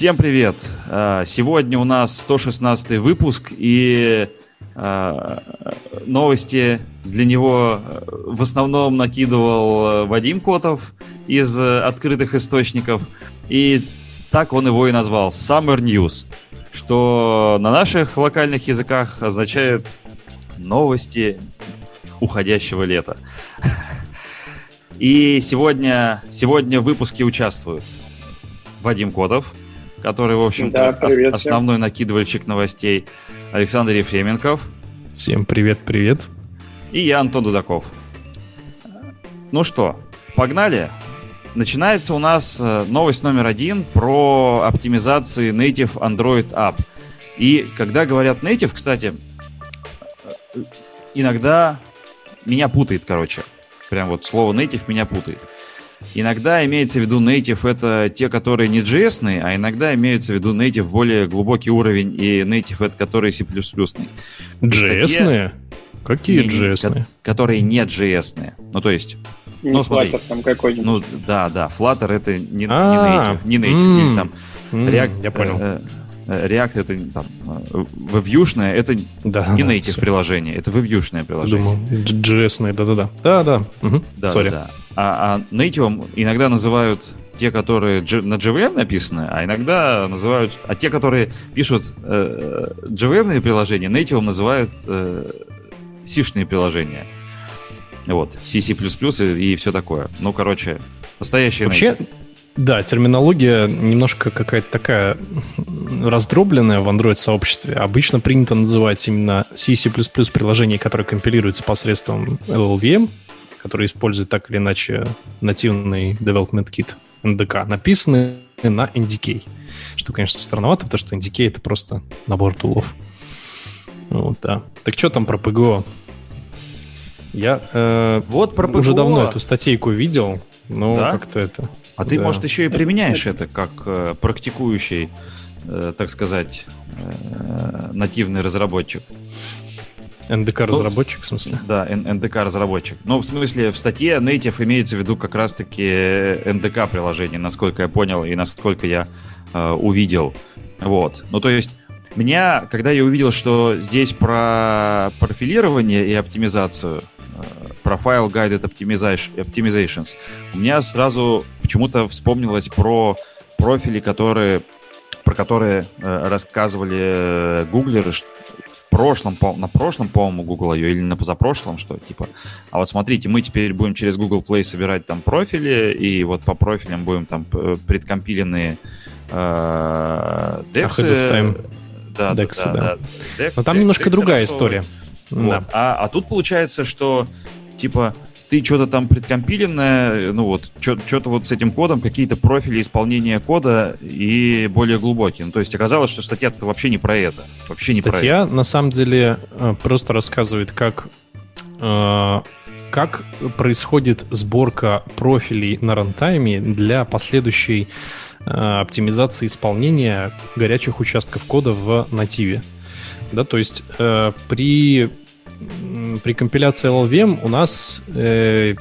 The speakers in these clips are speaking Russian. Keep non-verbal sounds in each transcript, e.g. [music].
Всем привет! А, сегодня у нас 116 выпуск и а, новости для него э, в основном накидывал э, Вадим Котов из э, открытых источников. И так он его и назвал Summer News, что на наших локальных языках означает новости уходящего лета. [laughs] И сегодня, сегодня в выпуске участвуют Вадим Котов, который, в общем-то, да, ос- основной накидывальщик новостей, Александр Ефременков. Всем привет-привет. И я, Антон Дудаков. Ну что, погнали? Начинается у нас э, новость номер один про оптимизации Native Android App. И когда говорят Native, кстати, э, иногда меня путает, короче. Прям вот слово native меня путает. Иногда имеется в виду native это те, которые не JS, а иногда имеется в виду native более глубокий уровень, и native это которые C++. JS? Какие JS? Которые не JS. Ну, то есть... Не ну, смотри, Flutter там какой-нибудь. Ну, да, да, Flutter это не, не а, native, не native, или там React, я понял. Э, React это там э, вебьюшное, это да, не native все. приложение, это вебьюшное приложение. Думаю, JS, да-да-да. Да-да. Угу. Да, Sorry. да. А, а native иногда называют те, которые на JVM написаны, а иногда называют... А те, которые пишут э, JVM приложения, native называют э, C-шные приложения. Вот, C, C++ и, и все такое. Ну, короче, настоящие Вообще, native. Да, терминология немножко какая-то такая раздробленная в Android-сообществе. Обычно принято называть именно C++ приложения, которые компилируются посредством LLVM, который использует так или иначе нативный development kit NDK, написаны на NDK. Что, конечно, странновато, потому что NDK — это просто набор тулов. Вот, да. Так что там про PGO? Я э, вот про уже давно эту статейку видел, но да? как-то это... А ты, может, еще и применяешь это как э, практикующий, э, так сказать, э, нативный разработчик. NDK-разработчик, ну, в смысле? Да, NDK-разработчик. Но в смысле, в статье Native имеется в виду как раз-таки NDK-приложение, насколько я понял и насколько я э, увидел. Вот. Ну, то есть, меня, когда я увидел, что здесь про профилирование и оптимизацию, Profile Guided Optimizations. У меня сразу почему-то вспомнилось про профили, которые, про которые э, рассказывали э, гуглеры в прошлом, на прошлом, по-моему, Google ее или на позапрошлом, что типа, а вот смотрите, мы теперь будем через Google Play собирать там профили, и вот по профилям будем там предкомпиленные э, дексы. Да, дексы, да. да. да. Декс, Но там декс, немножко другая история. Вот. Да. А, а тут получается, что типа ты что-то там предкомпиленное, ну вот, что-то вот с этим кодом, какие-то профили исполнения кода и более глубокие. Ну, то есть оказалось, что статья вообще не про это. Вообще не статья, про это. на самом деле, э, просто рассказывает, как, э, как происходит сборка профилей на рантайме для последующей э, оптимизации исполнения горячих участков кода в нативе. Да, то есть э, при при компиляции LLVM у нас э,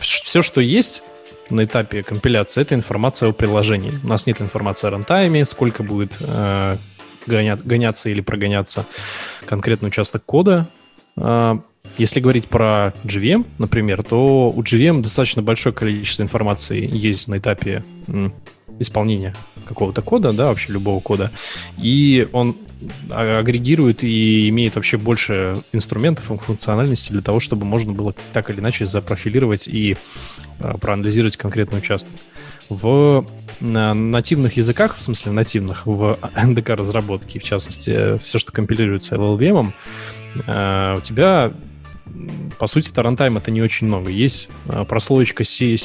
все, что есть на этапе компиляции, это информация о приложении. У нас нет информации о рантайме, сколько будет э, гоня, гоняться или прогоняться конкретный участок кода. Э, если говорить про GVM, например, то у GVM достаточно большое количество информации есть на этапе исполнения какого-то кода, да, вообще любого кода, и он агрегирует и имеет вообще больше инструментов и функциональности для того, чтобы можно было так или иначе запрофилировать и а, проанализировать конкретный участок. В на нативных языках, в смысле нативных, в [laughs] NDK разработке, в частности, все, что компилируется LLVM, а, у тебя по сути, рантайм это не очень много. Есть а, прослоечка C++,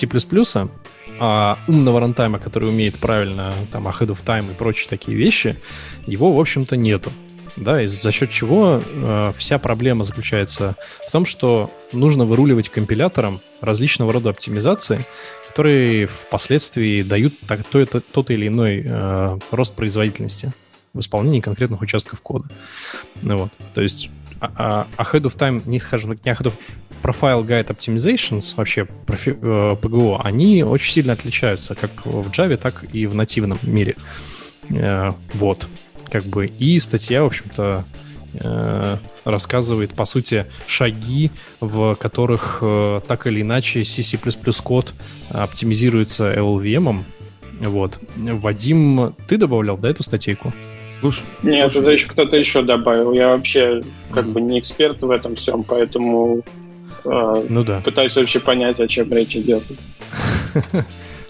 а умного рантайма, который умеет правильно там ahead of time и прочие такие вещи, его, в общем-то, нету. Да, и за счет чего э, вся проблема заключается в том, что нужно выруливать компилятором различного рода оптимизации, которые впоследствии дают так, то, это, тот или иной э, рост производительности в исполнении конкретных участков кода. Ну, вот. То есть а, а ahead of time, не скажем не ahead of Profile Guide Optimizations, вообще профи, э, PGO, они очень сильно отличаются как в Java, так и в нативном мире. Э, вот, как бы. И статья, в общем-то, э, рассказывает, по сути, шаги, в которых э, так или иначе C++ код оптимизируется LLVM. Вот. Вадим, ты добавлял, да, эту статейку? Слушай, Нет, слушай. это еще кто-то еще добавил. Я вообще как бы не эксперт в этом всем, поэтому ну, да. пытаюсь вообще понять, о чем речь идет. [laughs]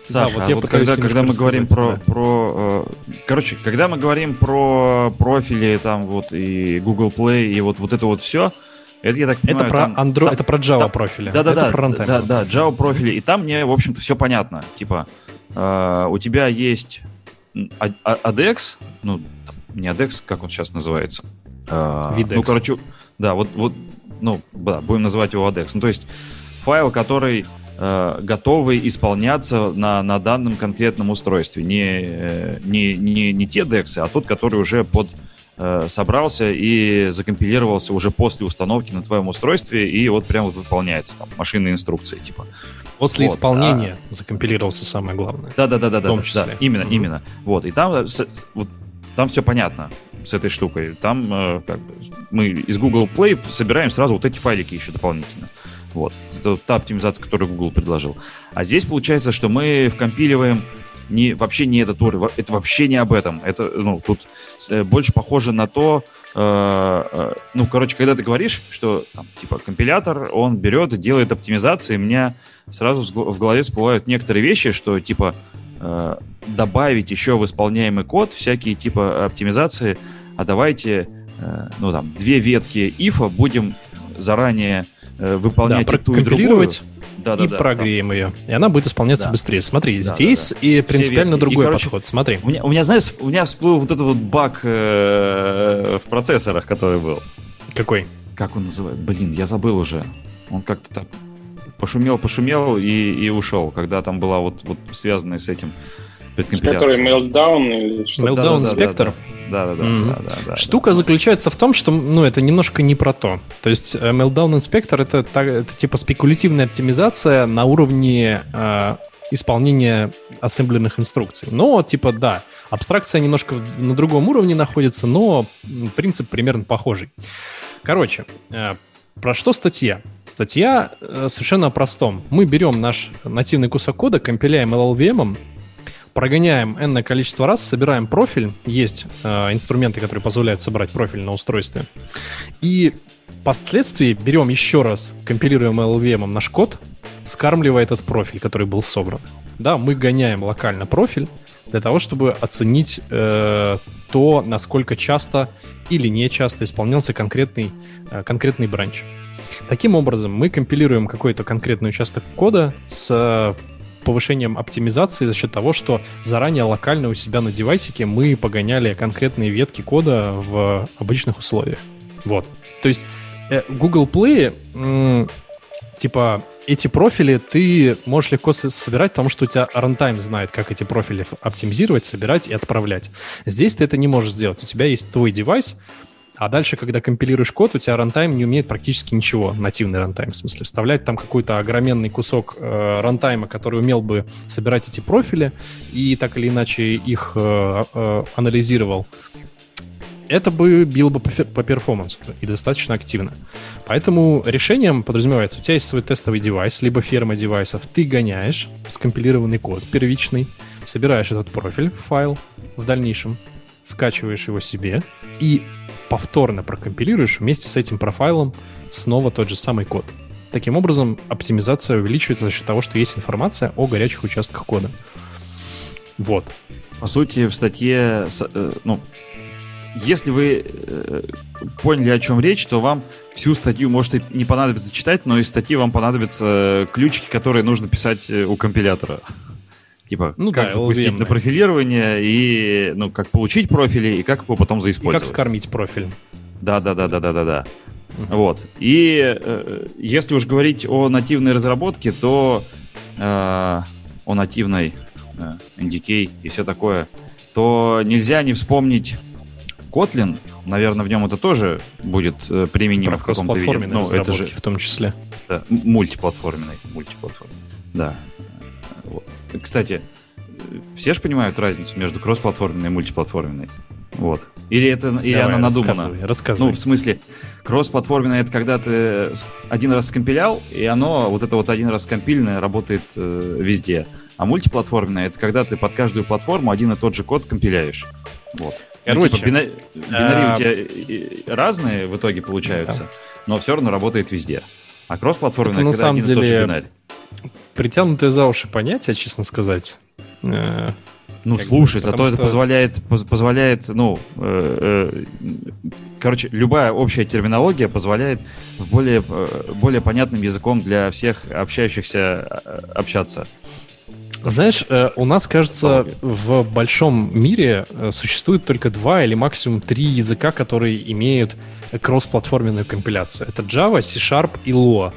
Саша, да, вот, а вот когда, когда мы говорим про, да. про э, короче, когда мы говорим про профили там вот и Google Play и вот вот это вот все, это я так понимаю, это про там, Android, там, это про Java там, профили. Да, да, да, про да, да, Java профили, и там мне в общем-то все понятно, типа э, у тебя есть ADEX, ну не ADEX, как он сейчас называется, э, ну короче, да, вот вот ну да, будем называть его ADEX, ну то есть файл, который э, готовы исполняться на, на данном конкретном устройстве. Не, э, не, не, не те DEX, а тот, который уже под э, собрался и закомпилировался уже после установки на твоем устройстве и вот прям вот выполняется там машинные инструкции типа. После вот, исполнения а... закомпилировался самое главное. Да, да, да, да, в том да, числе. Да, именно, mm-hmm. именно. Вот и там э, вот, там все понятно с этой штукой. Там э, как мы из Google Play собираем сразу вот эти файлики еще дополнительно. Вот. Это та оптимизация, которую Google предложил. А здесь получается, что мы вкомпиливаем не, вообще не этот уровень, это вообще не об этом. Это, ну, тут э, больше похоже на то, э, э, ну, короче, когда ты говоришь, что, там, типа, компилятор, он берет и делает оптимизации, у меня сразу в голове всплывают некоторые вещи, что, типа, э, добавить еще в исполняемый код всякие, типа, оптимизации, а давайте, э, ну, там, две ветки ифа будем заранее Э, выполнять да, ту и другую. Да, да, и да, прогреем да. ее. И она будет исполняться да. быстрее. Смотри, да, здесь да, да. и принципиально другой и, короче, подход. Смотри. У меня, у меня, знаешь, у меня всплыл вот этот вот баг э, в процессорах, который был. Какой? Как он называется? Блин, я забыл уже. Он как-то так пошумел, пошумел и, и ушел, когда там была вот, вот связанная с этим Который Meltdown или что? Meltdown Inspector? Да, да, да. Mm-hmm. да, да, да Штука да. заключается в том, что, ну, это немножко не про то. То есть э, Meltdown Inspector это, это, это типа спекулятивная оптимизация на уровне э, исполнения ассемблерных инструкций. Но, типа, да, абстракция немножко на другом уровне находится, но принцип примерно похожий. Короче, э, про что статья? Статья э, совершенно о простом. Мы берем наш нативный кусок кода, компиляем LLVM, прогоняем n количество раз, собираем профиль. Есть э, инструменты, которые позволяют собрать профиль на устройстве. И впоследствии берем еще раз, компилируем LLVM наш код, скармливая этот профиль, который был собран. Да, мы гоняем локально профиль для того, чтобы оценить э, то, насколько часто или не часто исполнялся конкретный, э, конкретный бранч. Таким образом, мы компилируем какой-то конкретный участок кода с повышением оптимизации за счет того, что заранее локально у себя на девайсике мы погоняли конкретные ветки кода в обычных условиях. Вот. То есть э, Google Play, типа, эти профили ты можешь легко собирать, потому что у тебя runtime знает, как эти профили оптимизировать, собирать и отправлять. Здесь ты это не можешь сделать. У тебя есть твой девайс, а дальше, когда компилируешь код, у тебя runtime не умеет практически ничего, нативный runtime, в смысле, вставлять там какой-то огроменный кусок э, runtime а, который умел бы собирать эти профили и так или иначе их э, э, анализировал. Это бы било бы по, performance у и достаточно активно. Поэтому решением подразумевается, у тебя есть свой тестовый девайс, либо ферма девайсов, ты гоняешь скомпилированный код первичный, собираешь этот профиль, файл в дальнейшем, скачиваешь его себе и повторно прокомпилируешь вместе с этим профайлом снова тот же самый код. Таким образом, оптимизация увеличивается за счет того, что есть информация о горячих участках кода. Вот. По сути, в статье, э, ну, если вы э, поняли, о чем речь, то вам всю статью может и не понадобится читать, но из статьи вам понадобятся ключики, которые нужно писать э, у компилятора. Типа, ну, как да, запустить LVM. на профилирование и, ну, как получить профили и как его потом заиспользовать. И как скормить профиль. Да, да, да, да, да, да, да. uh Вот. И э, если уж говорить о нативной разработке, то э, о нативной э, NDK и все такое, то нельзя не вспомнить Kotlin. Наверное, в нем это тоже будет э, применимо в каком-то виде. Ну, это же в том числе. Да, мультиплатформенный, мультиплатформенный. Да. Вот. Кстати, все же понимают разницу между кроссплатформенной и мультиплатформенной. Вот. Или это или Давай, она надумана? Рассказывай, рассказывай. Ну, в смысле, кроссплатформенная это когда ты один раз скомпилял, и оно, вот это вот один раз скомпиленное, работает э, везде. А мультиплатформенная это когда ты под каждую платформу один и тот же код компиляешь. Вот. Короче, ну, типа, бина... бинари а... у тебя разные в итоге получаются, да. но все равно работает везде. А кроссплатформенная, это, на когда самом один деле, и тот же бинарь. Притянутые за уши понятия, честно сказать. Э, ну, как слушай, зато что... это позволяет, позволяет, ну, э, э, короче, любая общая терминология позволяет более, э, более понятным языком для всех общающихся э, общаться. Знаешь, э, у нас, кажется, в большом мире э, существует только два или максимум три языка, которые имеют кроссплатформенную компиляцию. Это Java, C-Sharp и Lua.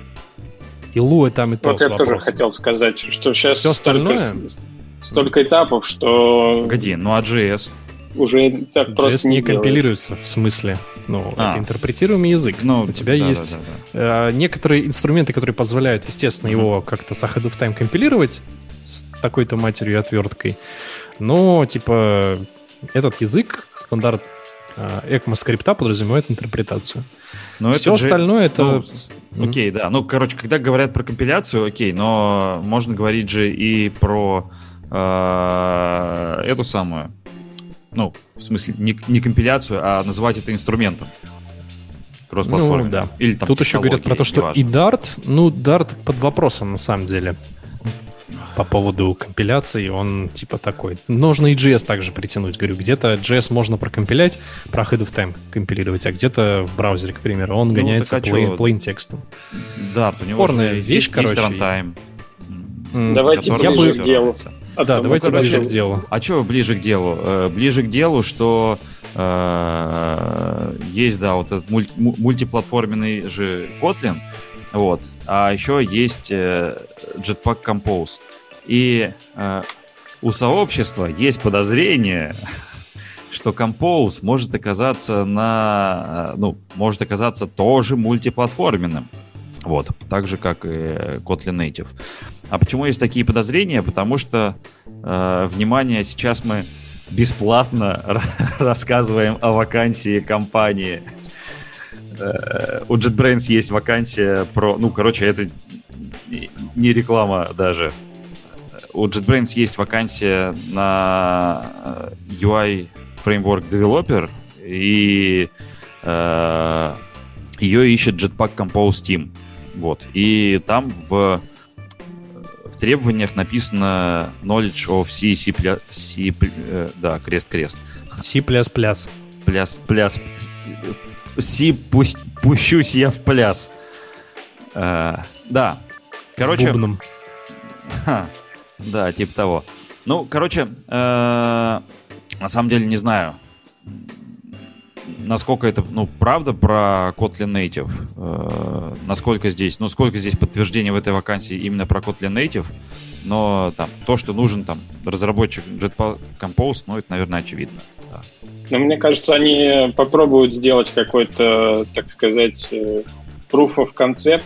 И Lua там и то Вот я тоже хотел сказать, что сейчас Все остальное... столько, столько этапов, что... Погоди, ну а JS? Уже так JS просто не, не компилируется, в смысле. Ну, а. это интерпретируемый язык. Ну, У тебя да, есть да, да, да. Э, некоторые инструменты, которые позволяют, естественно, его как-то с ahead of time компилировать, с такой-то матерью и отверткой. Но, типа, этот язык, стандарт ECMAScript подразумевает интерпретацию. Но Все это остальное это... Ну. Окей, да. Ну, короче, когда говорят про компиляцию, окей, но можно говорить же и про э, эту самую, ну, в смысле, не, не компиляцию, а называть это инструментом. Кросс-платформе. Ну, да. Или, там, Тут еще говорят про то, что и Dart, ну, Dart под вопросом на самом деле по поводу компиляции, он типа такой. Нужно и JS также притянуть. Говорю, где-то JS можно прокомпилять, про head of time компилировать, а где-то в браузере, к примеру, он ну, гоняется а plain, plain текстом. Да, у него Порная вещь, есть, короче. Есть runtime. Давайте я бы... к делу. А да, давайте короче, ближе к делу. А что ближе к делу? Э, ближе к делу, что э, есть, да, вот этот мульти, мультиплатформенный же Kotlin, вот, а еще есть э, Jetpack Compose. И э, у сообщества есть подозрение, [laughs] что Compose может оказаться на, э, ну, может оказаться тоже мультиплатформенным. Вот, так же, как и Kotlin Native. А почему есть такие подозрения? Потому что, э, внимание, сейчас мы бесплатно [laughs] рассказываем о вакансии компании. Э, у JetBrains есть вакансия про... Ну, короче, это не реклама даже у JetBrains есть вакансия на UI Framework Developer, и э, ее ищет Jetpack Compose Team. Вот. И там в, в требованиях написано knowledge of C, C, C, э, да, крест-крест. C++. Пляс, пляс. C, пусть, пущусь я в пляс. Э, да. Короче... С бубном. Да, типа того. Ну, короче, э, на самом деле не знаю, насколько это, ну, правда про Kotlin Native. Э, насколько здесь, ну, сколько здесь подтверждений в этой вакансии именно про Kotlin Native. Но там то, что нужен там разработчик Jetpack Compose, ну, это, наверное, очевидно. Да. Но мне кажется, они попробуют сделать какой-то, так сказать, э, proof of concept,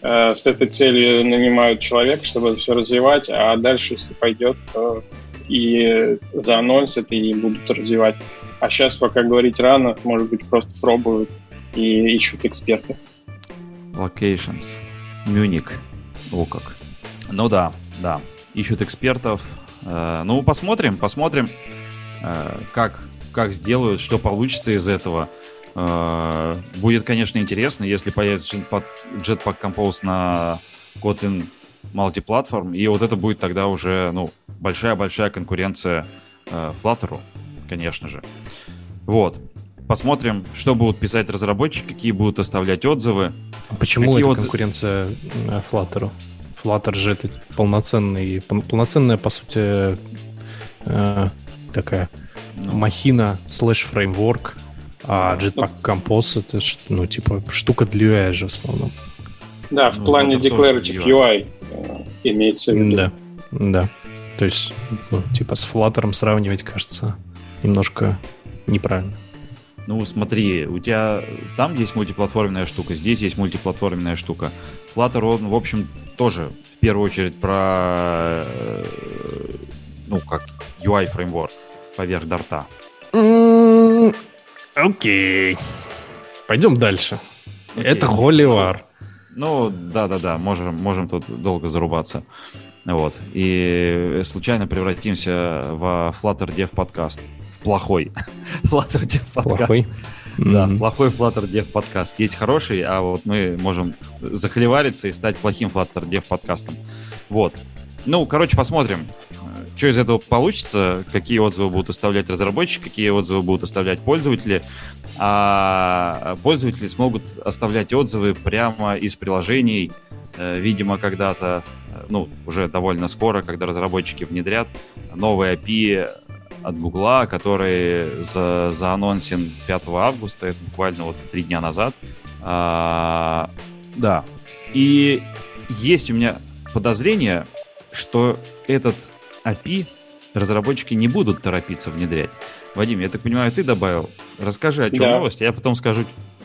Э, с этой целью нанимают человека, чтобы это все развивать, а дальше, если пойдет, то и заанонсят, и будут развивать. А сейчас пока говорить рано, может быть, просто пробуют и ищут эксперты. Locations. Мюник. О как. Ну да, да. Ищут экспертов. Э, ну, посмотрим, посмотрим, как, как сделают, что получится из этого. Э, будет, конечно, интересно, если появится Jetpack, Compose на Kotlin мультиплатформ, и вот это будет тогда уже, ну, большая-большая конкуренция э, Flutter, конечно же. Вот. Посмотрим, что будут писать разработчики, какие будут оставлять отзывы. А почему какие это отзыв... конкуренция э, Flutter? Flutter же это полноценный, полноценная, по сути, такая ну. махина слэш фреймворк, а Jetpack Compose это, ну, типа, штука для UI же в основном. Да, в ну, плане Declarative UI э, имеется в виду. Да, да. То есть, ну, типа, с Flutter сравнивать, кажется, немножко неправильно. Ну, смотри, у тебя там есть мультиплатформенная штука, здесь есть мультиплатформенная штука. Flutter, он, в общем, тоже в первую очередь про э, ну, как UI-фреймворк поверх дарта. Окей. Пойдем дальше. Это Холивар. Ну, да-да-да, можем, можем тут долго зарубаться. Вот. И случайно превратимся в Flutter Dev подкаст. В [laughs] плохой Flutter Dev подкаст. Плохой? Да, mm-hmm. плохой Flutter Dev подкаст. Есть хороший, а вот мы можем захлевариться и стать плохим Flutter Dev подкастом. Вот. Ну, короче, посмотрим, что из этого получится, какие отзывы будут оставлять разработчики, какие отзывы будут оставлять пользователи. А пользователи смогут оставлять отзывы прямо из приложений, э, видимо, когда-то, э, ну, уже довольно скоро, когда разработчики внедрят новые API от Гугла, который за, заанонсен 5 августа, это буквально вот три дня назад. А, да. И есть у меня подозрение, что этот API разработчики не будут торопиться внедрять. Вадим, я так понимаю, ты добавил. Расскажи, о чем да. новость, а я потом скажу,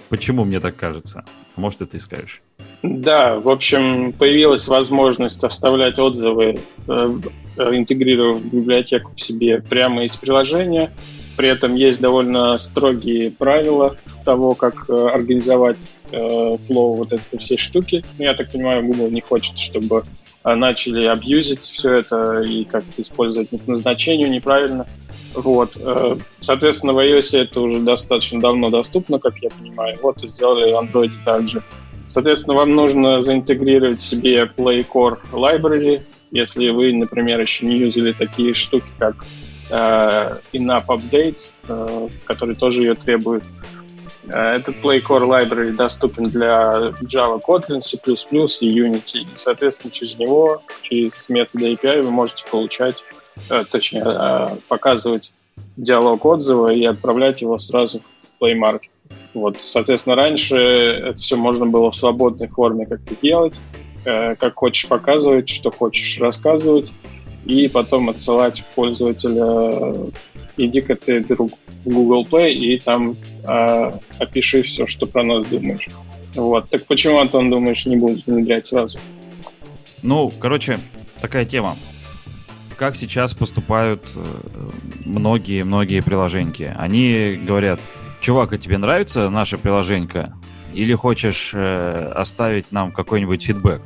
почему мне так кажется. Может, и ты скажешь. Да, в общем, появилась возможность оставлять отзывы, э, интегрировав библиотеку в себе прямо из приложения. При этом есть довольно строгие правила того, как э, организовать э, флоу вот этой всей штуки. Я так понимаю, Google не хочет, чтобы а, начали абьюзить все это и как-то использовать по назначению неправильно. Вот. Э, соответственно, в iOS это уже достаточно давно доступно, как я понимаю. Вот и сделали в Android также. Соответственно, вам нужно заинтегрировать себе PlayCore Library, если вы, например, еще не юзали такие штуки, как э, Enough Updates, э, которые тоже ее требуют. Э, этот PlayCore Library доступен для Java, Kotlin, C++ и Unity. Соответственно, через него, через методы API вы можете получать, э, точнее, э, показывать диалог отзыва и отправлять его сразу в Play Market. Вот, соответственно, раньше это все можно было в свободной форме как-то делать, как хочешь показывать, что хочешь рассказывать, и потом отсылать пользователя иди-ка ты, друг, в Google Play и там э, опиши все, что про нас думаешь. Вот. Так почему, Антон, думаешь, не будет внедрять сразу? Ну, короче, такая тема. Как сейчас поступают многие-многие э, приложения? Они говорят, чувак, а тебе нравится наше приложение? Или хочешь э, оставить нам какой-нибудь фидбэк?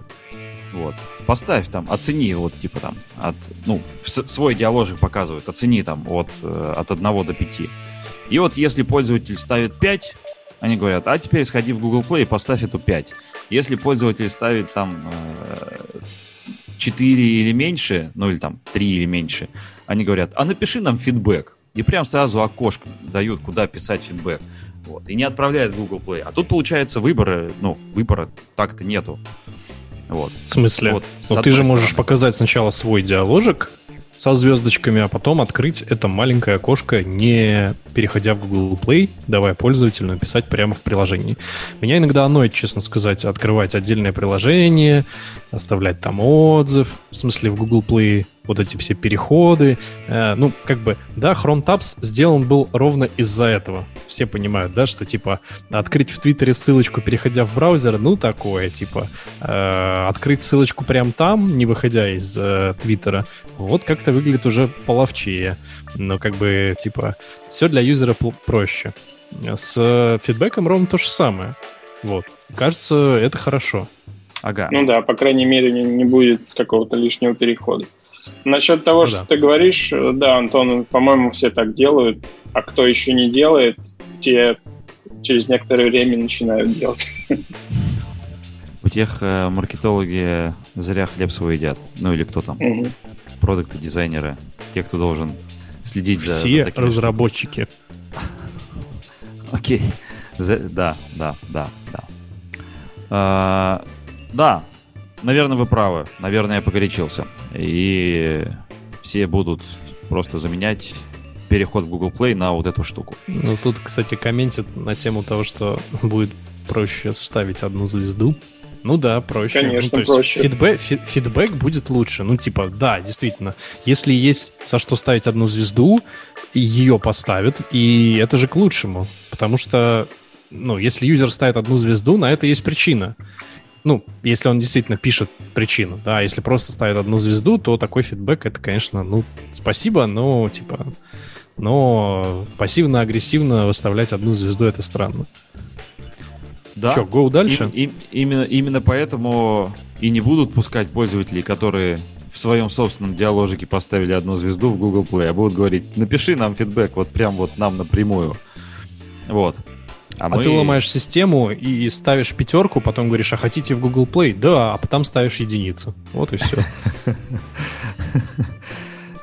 Вот. Поставь там, оцени, вот, типа там, от, ну, свой диаложик показывает, оцени там от, э, от 1 до 5. И вот если пользователь ставит 5, они говорят, а теперь сходи в Google Play и поставь эту 5. Если пользователь ставит там 4 э, или меньше, ну или там 3 или меньше, они говорят, а напиши нам фидбэк. И прям сразу окошко дают, куда писать фидбэк. Вот, и не отправляют в Google Play. А тут получается выбора, ну, выбора так-то нету. Вот. В смысле? Вот, ну, ты же можешь показать сначала свой диаложик со звездочками, а потом открыть это маленькое окошко, не переходя в Google Play, давая пользователю написать прямо в приложении. Меня иногда оноет, честно сказать, открывать отдельное приложение, оставлять там отзыв, в смысле в Google Play, вот эти все переходы. Э, ну, как бы, да, Chrome Tabs сделан был ровно из-за этого. Все понимают, да, что, типа, открыть в Твиттере ссылочку, переходя в браузер, ну, такое, типа, э, открыть ссылочку прямо там, не выходя из э, Твиттера, вот как-то выглядит уже половчее. Но, как бы, типа, все для юзера проще. С фидбэком ровно то же самое. Вот. Кажется, это хорошо. Ага. Ну да, по крайней мере, не, не будет какого-то лишнего перехода. Насчет того, ну, что да. ты говоришь, да, Антон, по-моему, все так делают, а кто еще не делает, те через некоторое время начинают делать. [laughs] У тех э, маркетологи зря хлеб свой едят. Ну или кто там? Угу. Продукты, дизайнеры. Те, кто должен следить все за, Все разработчики. [laughs] Окей. Да, да, да, да. А, да, наверное, вы правы. Наверное, я погорячился. И все будут просто заменять переход в Google Play на вот эту штуку. Ну, тут, кстати, комментят на тему того, что будет проще ставить одну звезду. Ну да, проще. Конечно, ну, проще. Фидбэк, фидбэк будет лучше. Ну, типа, да, действительно. Если есть со что ставить одну звезду, ее поставят, и это же к лучшему. Потому что, ну, если юзер ставит одну звезду, на это есть причина Ну, если он действительно пишет причину, да, если просто ставит одну звезду, то такой фидбэк, это, конечно, ну, спасибо, но, типа, но пассивно-агрессивно выставлять одну звезду, это странно. Да. Че, go дальше? И, и, именно, именно поэтому и не будут пускать пользователей, которые в своем собственном диалогике поставили одну звезду в Google Play, а будут говорить, напиши нам фидбэк, вот прям вот нам напрямую. Вот. А, а мы... ты ломаешь систему и ставишь пятерку, потом говоришь, а хотите в Google Play? Да, а потом ставишь единицу. Вот и все. [laughs]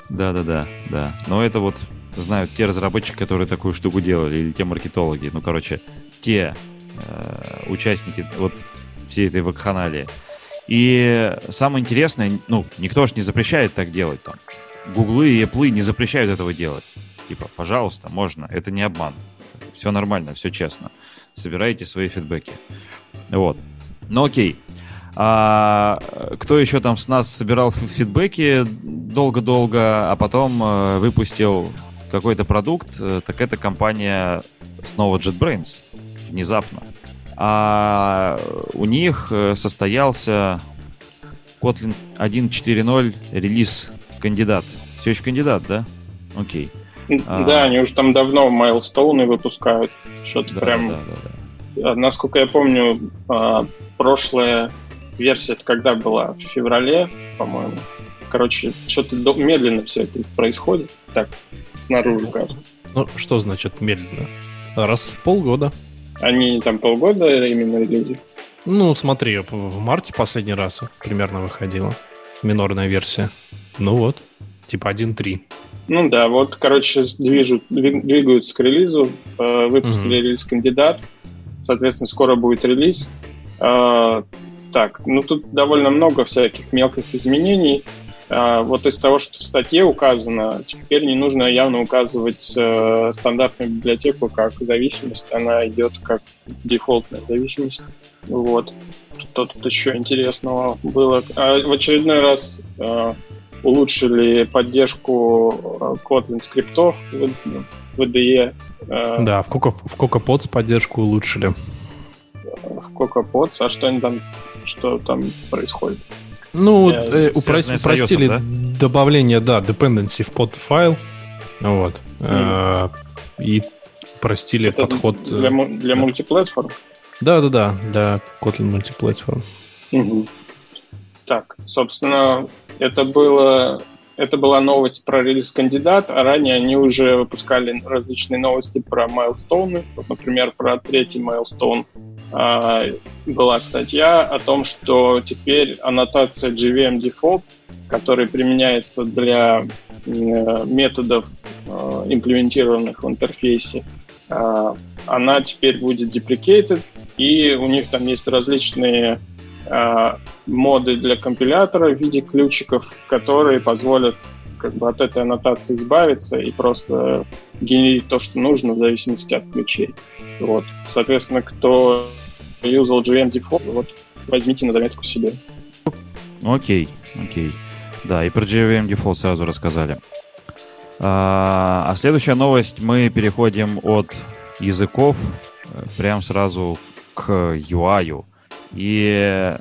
Да-да-да, да. Но это вот знают те разработчики, которые такую штуку делали, или те маркетологи. Ну, короче, те э, участники вот всей этой вакханалии. И самое интересное, ну, никто же не запрещает так делать там. Гуглы и Apple не запрещают этого делать. Типа, пожалуйста, можно, это не обман. Все нормально, все честно. Собирайте свои фидбэки. Вот. Ну окей. А, кто еще там с нас собирал фидбэки долго-долго, а потом э, выпустил какой-то продукт, э, так это компания снова JetBrains. Внезапно. А у них э, состоялся Kotlin 1.4.0 релиз кандидат. Все еще кандидат, да? Окей. А. Да, они уже там давно майлстоуны выпускают. Что-то да, прям... Да, да, да. А, насколько я помню, а, прошлая версия когда была? В феврале, по-моему. Короче, что-то медленно все это происходит. Так, снаружи кажется. Ну, что значит медленно? Раз в полгода. Они там полгода именно релизили? Ну, смотри, в марте последний раз примерно выходила минорная версия. Ну вот, типа 1.3. Ну да, вот, короче, движут, двигаются к релизу, э, выпустили mm-hmm. релиз кандидат, соответственно, скоро будет релиз. Э, так, ну тут довольно много всяких мелких изменений. Э, вот из того, что в статье указано, теперь не нужно явно указывать стандартную библиотеку как зависимость, она идет как дефолтная зависимость. Вот. Что тут еще интересного было? А в очередной раз улучшили поддержку э, Kotlin скриптов в IDE. Э, да, в Coco, в CocoaPods поддержку улучшили. В CocoaPods, а что они там, что там происходит? Ну, э, упрос, упростили да? добавление, да, dependency в под файл, вот, mm. э, и простили Это подход... Для, для да. мультиплатформ? Да-да-да, для Kotlin мультиплатформ. Угу. Так, собственно, это было это была новость про релиз кандидат, а ранее они уже выпускали различные новости про майлстоуны. Вот, например, про третий майлстоун а, была статья о том, что теперь аннотация GVM Default, которая применяется для методов, э, имплементированных в интерфейсе, э, она теперь будет deprecated, и у них там есть различные моды для компилятора в виде ключиков, которые позволят как бы от этой аннотации избавиться и просто генерить то, что нужно в зависимости от ключей. Вот. Соответственно, кто юзал GM Default, вот возьмите на заметку себе. Окей, окей. Да, и про GVM Default сразу рассказали. А, а следующая новость, мы переходим от языков э, прям сразу к UI. И э,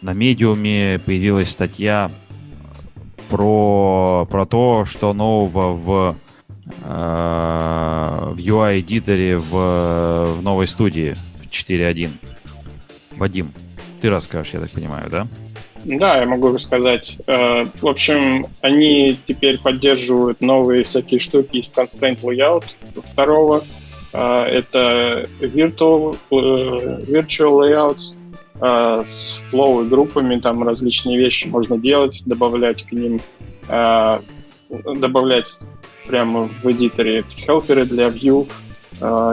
на медиуме появилась статья про, про то, что нового в, э, в UI-эдиторе в, в новой студии в 4.1. Вадим, ты расскажешь, я так понимаю, да? Да, я могу рассказать. Э, в общем, они теперь поддерживают новые всякие штуки из Constraint Layout второго, это virtual, э, virtual layouts а, с flow группами, там различные вещи можно делать, добавлять к ним, а, добавлять прямо в эдиторе хелперы для view,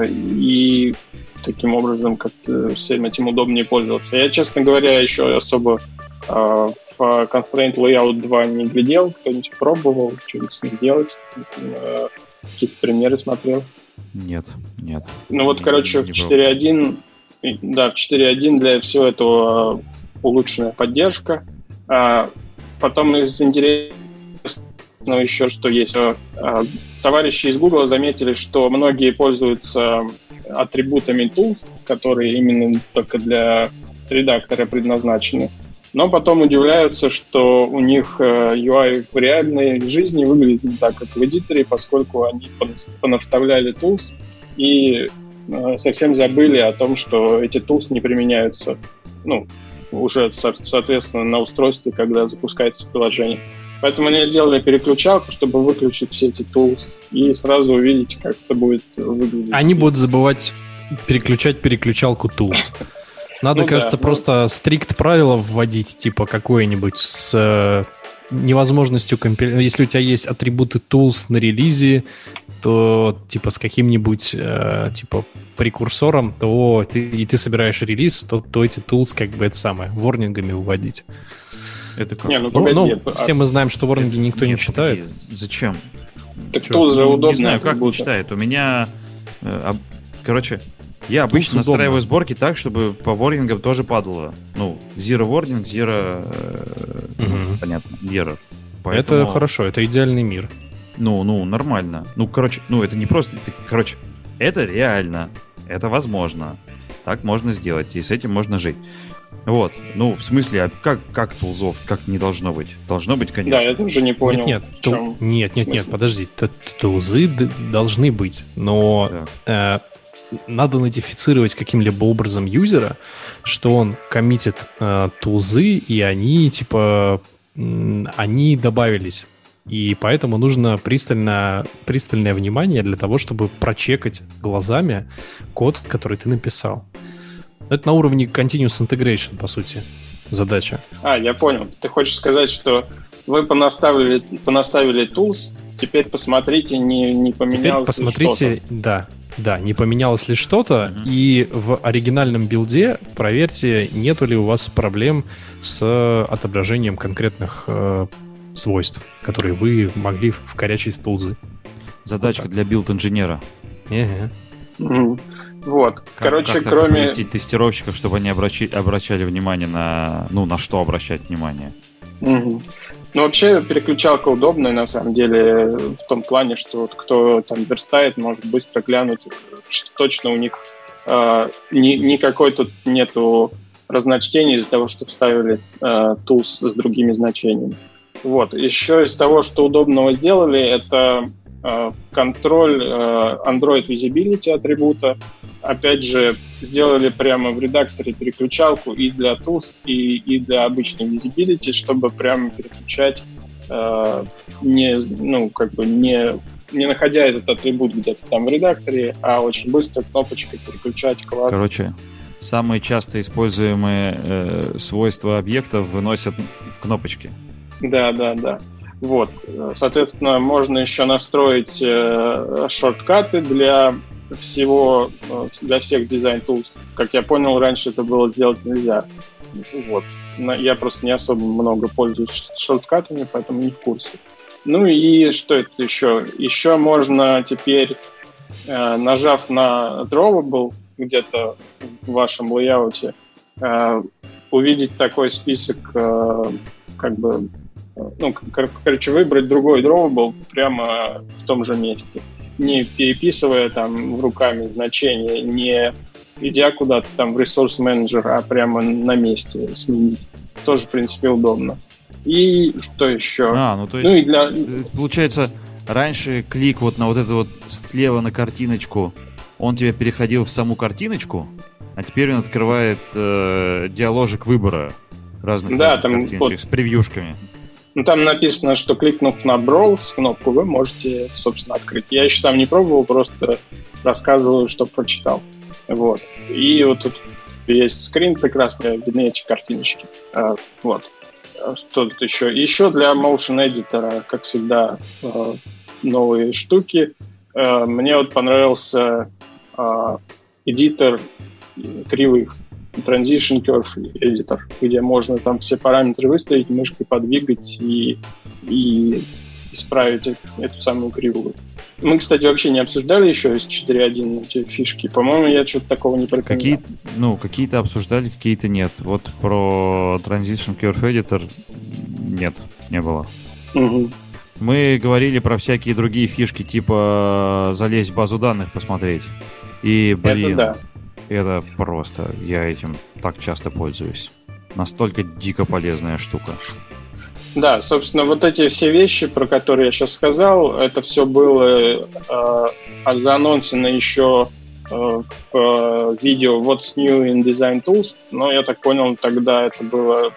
и таким образом как-то всем этим удобнее пользоваться. Я, честно говоря, еще особо в Constraint Layout 2 не глядел, кто-нибудь пробовал что-нибудь с ним делать, какие-то примеры смотрел. Нет, нет. Ну вот, короче, в 4.1, да, в 4.1 для всего этого улучшенная поддержка. А потом из интересного еще что есть. А, товарищи из Google заметили, что многие пользуются атрибутами tools, которые именно только для редакторы предназначены. Но потом удивляются, что у них э, UI в реальной жизни выглядит не так, как в эдиторе, поскольку они понаставляли tools и э, совсем забыли о том, что эти tools не применяются ну, уже, соответственно, на устройстве, когда запускается приложение. Поэтому они сделали переключалку, чтобы выключить все эти tools и сразу увидеть, как это будет выглядеть. Они будут забывать переключать переключалку tools. Надо, ну, кажется, да, просто ну... стрикт правила вводить, типа какое-нибудь с э, невозможностью компиляции. Если у тебя есть атрибуты tools на релизе, то типа с каким-нибудь э, типа прекурсором, то ты, и ты собираешь релиз, то, то эти tools как бы это самое, ворнингами выводить. Это как? Не, ну, ну, ну а... все мы знаем, что ворнинги это, никто нет, не читает. Погоди, зачем? Так tools же удобно. Не знаю, как не читает. У меня, э, короче, я обычно Тут настраиваю удобно. сборки так, чтобы по ворнингам тоже падало. Ну, zero warning, zero... угу. Понятно, error. Поэтому... Это хорошо, это идеальный мир. Ну, ну, нормально. Ну, короче, ну, это не просто... Ты, короче, это реально. Это возможно. Так можно сделать, и с этим можно жить. Вот, ну, в смысле, а как, как тулзов, как не должно быть? Должно быть, конечно. Да, я тоже не понял. Нет, нет, ту... нет, нет, нет, подожди, тулзы должны быть, но да. э, надо нотифицировать каким-либо образом юзера, что он коммитит э, тулзы, и они, типа, они добавились. И поэтому нужно пристально, пристальное внимание для того, чтобы прочекать глазами код, который ты написал. Это на уровне Continuous Integration, по сути, задача. А, я понял. Ты хочешь сказать, что вы понаставили, понаставили tools, теперь посмотрите, не, не поменялось теперь посмотрите, ли что-то. Да, да, не поменялось ли что-то, mm-hmm. и в оригинальном билде проверьте, нету ли у вас проблем с отображением конкретных э, свойств, которые вы могли вкорячить в тулзы. Задачка вот для билд-инженера. Mm-hmm. Вот. Как, Короче, как кроме... тестировщиков, чтобы они обращи... обращали внимание на... Ну, на что обращать внимание. Угу. Ну, вообще, переключалка удобная, на самом деле, в том плане, что вот кто там верстает, может быстро глянуть, что точно у них э, ни, никакой тут нету разночтений из-за того, что вставили э, tools с другими значениями. Вот. Еще из того, что удобного сделали, это контроль э, Android Visibility атрибута. Опять же, сделали прямо в редакторе переключалку и для tools, и, и для обычной Visibility, чтобы прямо переключать э, не, ну, как бы не, не находя этот атрибут где-то там в редакторе, а очень быстро кнопочкой переключать класс. Короче, самые часто используемые э, свойства объектов выносят в кнопочки. Да, да, да. Вот, соответственно, можно еще настроить э, шорткаты для всего, э, для всех дизайн tools. Как я понял, раньше это было сделать нельзя. Вот. Я просто не особо много пользуюсь шорткатами, поэтому не в курсе. Ну и что это еще? Еще можно теперь, э, нажав на Drawable где-то в вашем лейауте, увидеть такой список как бы ну, короче, выбрать другой drawable прямо в том же месте. Не переписывая там руками значения, не идя куда-то там в ресурс менеджер, а прямо на месте сменить. Тоже, в принципе, удобно. И что еще? А, ну то есть, ну, и для... Э, получается, раньше клик вот на вот это вот слева на картиночку, он тебе переходил в саму картиночку, а теперь он открывает э, диаложик выбора разных да, там вот, с превьюшками. Ну, там написано, что кликнув на Browse кнопку, вы можете, собственно, открыть. Я еще сам не пробовал, просто рассказываю, что прочитал. Вот. И вот тут есть скрин прекрасный, видны эти картиночки. А, вот. Что тут еще? Еще для Motion Editor, как всегда, а, новые штуки. А, мне вот понравился эдитор кривых Transition Curve Editor, где можно там все параметры выставить, мышкой подвигать и, и исправить эту самую кривую. Мы, кстати, вообще не обсуждали еще из 4.1 эти фишки. По-моему, я что-то такого не припоминаю. Какие, ну, какие-то обсуждали, какие-то нет. Вот про Transition Curve Editor нет, не было. Угу. Мы говорили про всякие другие фишки, типа залезть в базу данных, посмотреть. И, блин, Это да. Это просто, я этим так часто пользуюсь. Настолько дико полезная штука. Да, собственно, вот эти все вещи, про которые я сейчас сказал, это все было э, заанонсено еще э, в э, видео What's New in Design Tools, но я так понял, тогда это было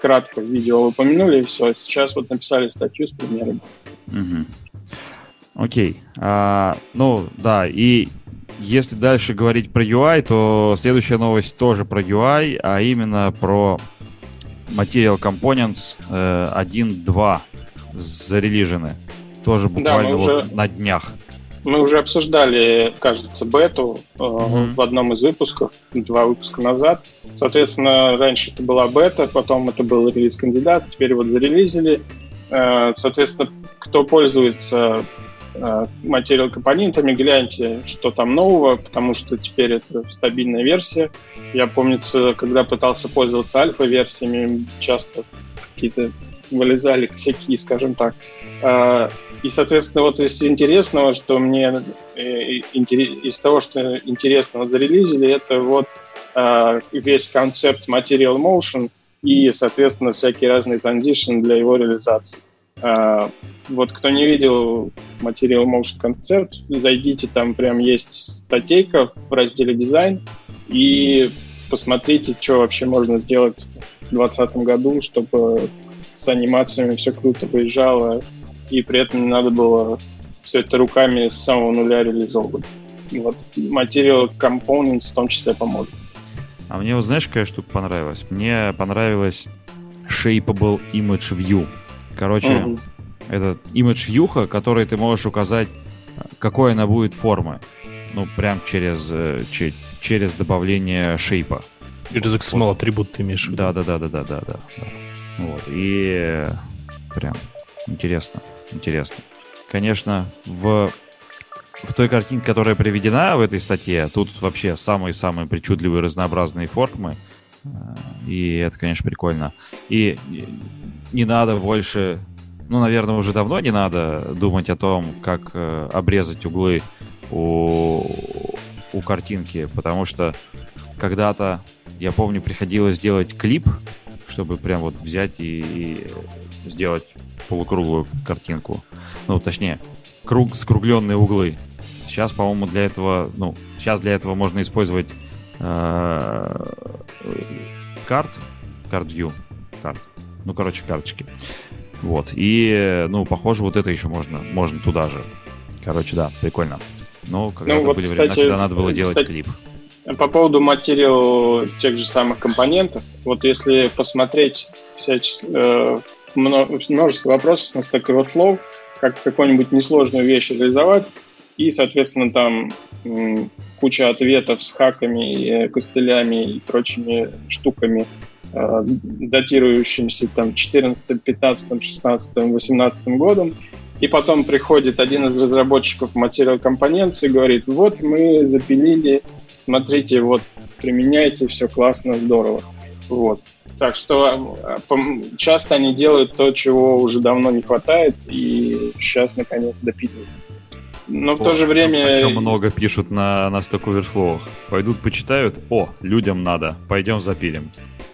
кратко в видео упомянули, и все. Сейчас вот написали статью с примерами. Угу. Окей. А, ну, да, и если дальше говорить про UI, то следующая новость тоже про UI, а именно про Material Components э, 1.2 зарелижены. Тоже буквально да, уже, вот на днях. Мы уже обсуждали, кажется, бету э, mm-hmm. в одном из выпусков, два выпуска назад. Соответственно, раньше это была бета, потом это был релиз-кандидат, теперь вот зарелизили. Э, соответственно, кто пользуется э, материал компонентами, гляньте, что там нового, потому что теперь это стабильная версия. Я помнится, когда пытался пользоваться альфа-версиями, часто какие-то вылезали косяки, скажем так. А, и, соответственно, вот из интересного, что мне э, из того, что интересного зарелизили, это вот весь концепт Material Motion и, соответственно, всякие разные транзишны для его реализации. А, вот кто не видел Material Motion концепт, зайдите, там прям есть статейка в разделе дизайн, и посмотрите, что вообще можно сделать в 2020 году, чтобы с анимациями все круто выезжало, и при этом не надо было все это руками с самого нуля реализовывать. Вот Material Components в том числе поможет. А мне вот знаешь, какая штука понравилась? Мне понравилась Shapeable Image View. Короче, uh-huh. это image view, который ты можешь указать, какой она будет формы. Ну, прям через, э, через добавление шейпа. Через XML вот. атрибут ты имеешь в виду? Да, да, да, да, да, да, да. Вот. И прям интересно, интересно. Конечно, в, в той картинке, которая приведена в этой статье, тут вообще самые-самые причудливые разнообразные формы. Э, и это, конечно, прикольно. И не надо больше, ну, наверное, уже давно не надо думать о том, как э, обрезать углы у, у картинки, потому что когда-то, я помню, приходилось делать клип, чтобы прям вот взять и, и сделать полукруглую картинку. Ну, точнее, круг, скругленные углы. Сейчас, по-моему, для этого, ну, сейчас для этого можно использовать э, карт, карт view, карт. Ну, короче, карточки. Вот. И, ну, похоже, вот это еще можно, можно туда же. Короче, да, прикольно. Но когда ну, вот, были кстати, времена, когда надо было делать кстати, клип. По поводу материала тех же самых компонентов, вот если посмотреть всяч... э, множество вопросов на Stack Overflow, как какую-нибудь несложную вещь реализовать, и, соответственно, там куча ответов с хаками, и костылями и прочими штуками, э, датирующимися там 14, 15, 16, 18 годом, и потом приходит один из разработчиков Material Components и говорит, вот мы запилили, смотрите, вот применяйте, все классно, здорово. Вот. Так что э, часто они делают то, чего уже давно не хватает, и сейчас наконец допиливают. Но о, в то же время... Причем много пишут на, на Stack Overflow. Пойдут, почитают, о, людям надо, пойдем запилим.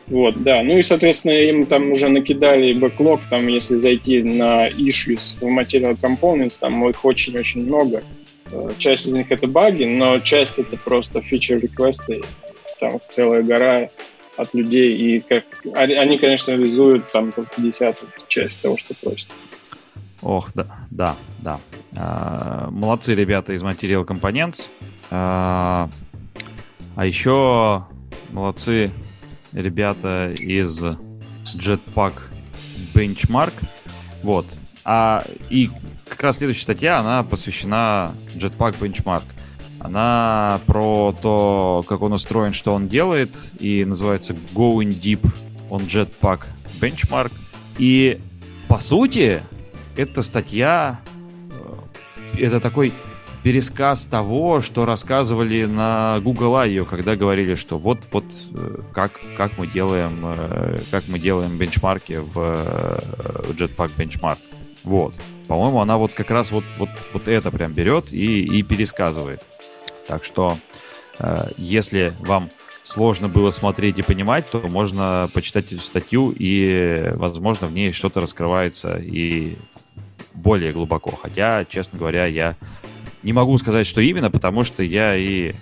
Вот, да. Ну и, соответственно, им там уже накидали бэклог, там, если зайти на issues в Material Components, там их очень-очень много. Э, часть из них это баги, но часть это просто feature реквесты, там целая гора от людей, и как они, конечно, реализуют там только десятую часть того, что просят. Ох, да, да, да. А, молодцы ребята из Material Components. А, а еще молодцы ребята из Jetpack Benchmark. Вот. А, и как раз следующая статья, она посвящена Jetpack Benchmark. Она про то, как он устроен, что он делает, и называется Going Deep on Jetpack Benchmark. И, по сути, эта статья, э, это такой пересказ того, что рассказывали на Google I.O., когда говорили, что вот, вот э, как, как мы делаем, э, как мы делаем бенчмарки в Jetpack Benchmark. Вот. По-моему, она вот как раз вот, вот, вот это прям берет и, и пересказывает. Так что Э, если вам сложно было смотреть и понимать, то можно почитать эту статью, и, возможно, в ней что-то раскрывается и более глубоко. Хотя, честно говоря, я не могу сказать, что именно, потому что я и,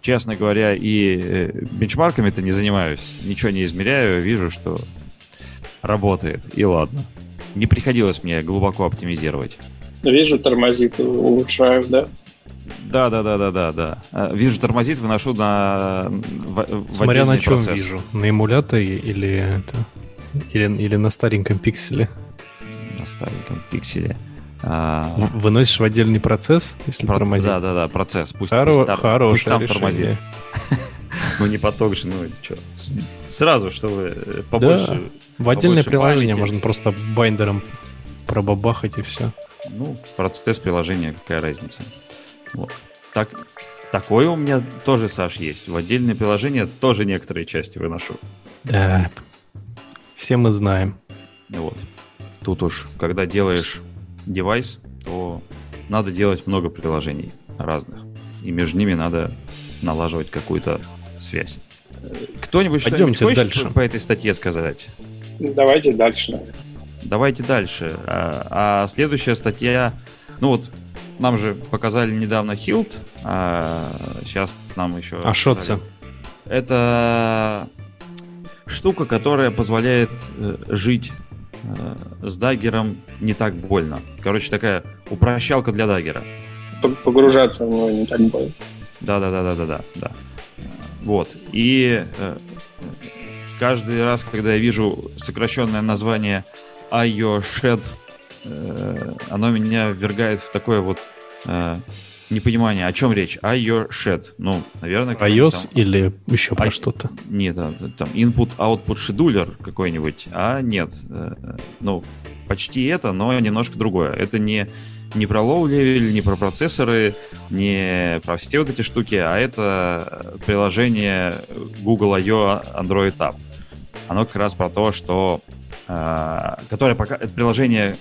честно говоря, и э, бенчмарками-то не занимаюсь. Ничего не измеряю, вижу, что работает, и ладно. Не приходилось мне глубоко оптимизировать. Вижу, тормозит, улучшаю, да? Да, да, да, да, да, да. А, вижу, тормозит, выношу на в, Смотря на чем процесс. вижу. На эмуляторе или это или, или на стареньком пикселе? На стареньком пикселе. А... Выносишь в отдельный процесс, если Про... тормозит? Да, да, да, процесс. Пусть, Хоро... пусть, там, пусть там решение. тормозит. [laughs] Ну, не поток же, ну, что. Сразу, чтобы э, побольше... В отдельное приложение можно просто binder ом пробабахать и все. Ну, процесс приложения, какая разница. Вот. Так, такое у меня тоже, Саш, есть. В отдельное приложение тоже некоторые части выношу. Да, все мы знаем. Вот. Тут уж, когда делаешь девайс, то надо делать много приложений разных. И между ними надо налаживать какую-то связь. Кто-нибудь что-нибудь хочет дальше. по этой статье сказать? Давайте дальше. Давайте дальше. А, а следующая статья, ну вот нам же показали недавно Hilt, а сейчас нам еще... А что это? Это штука, которая позволяет э, жить с даггером не так больно. Короче, такая упрощалка для даггера. Погружаться в него не так больно. Да-да-да-да-да-да. да. Вот. И э, каждый раз, когда я вижу сокращенное название IOShed Э, оно меня ввергает в такое вот э, непонимание, о чем речь. I your shed. Ну, наверное... iOS там, или еще про I... что-то? Нет, там input-output scheduler какой-нибудь. А нет. Э, ну, почти это, но немножко другое. Это не, не про low-level, не про процессоры, не про все вот эти штуки, а это приложение Google I.O. Android App. Оно как раз про то, что которое пока это приложение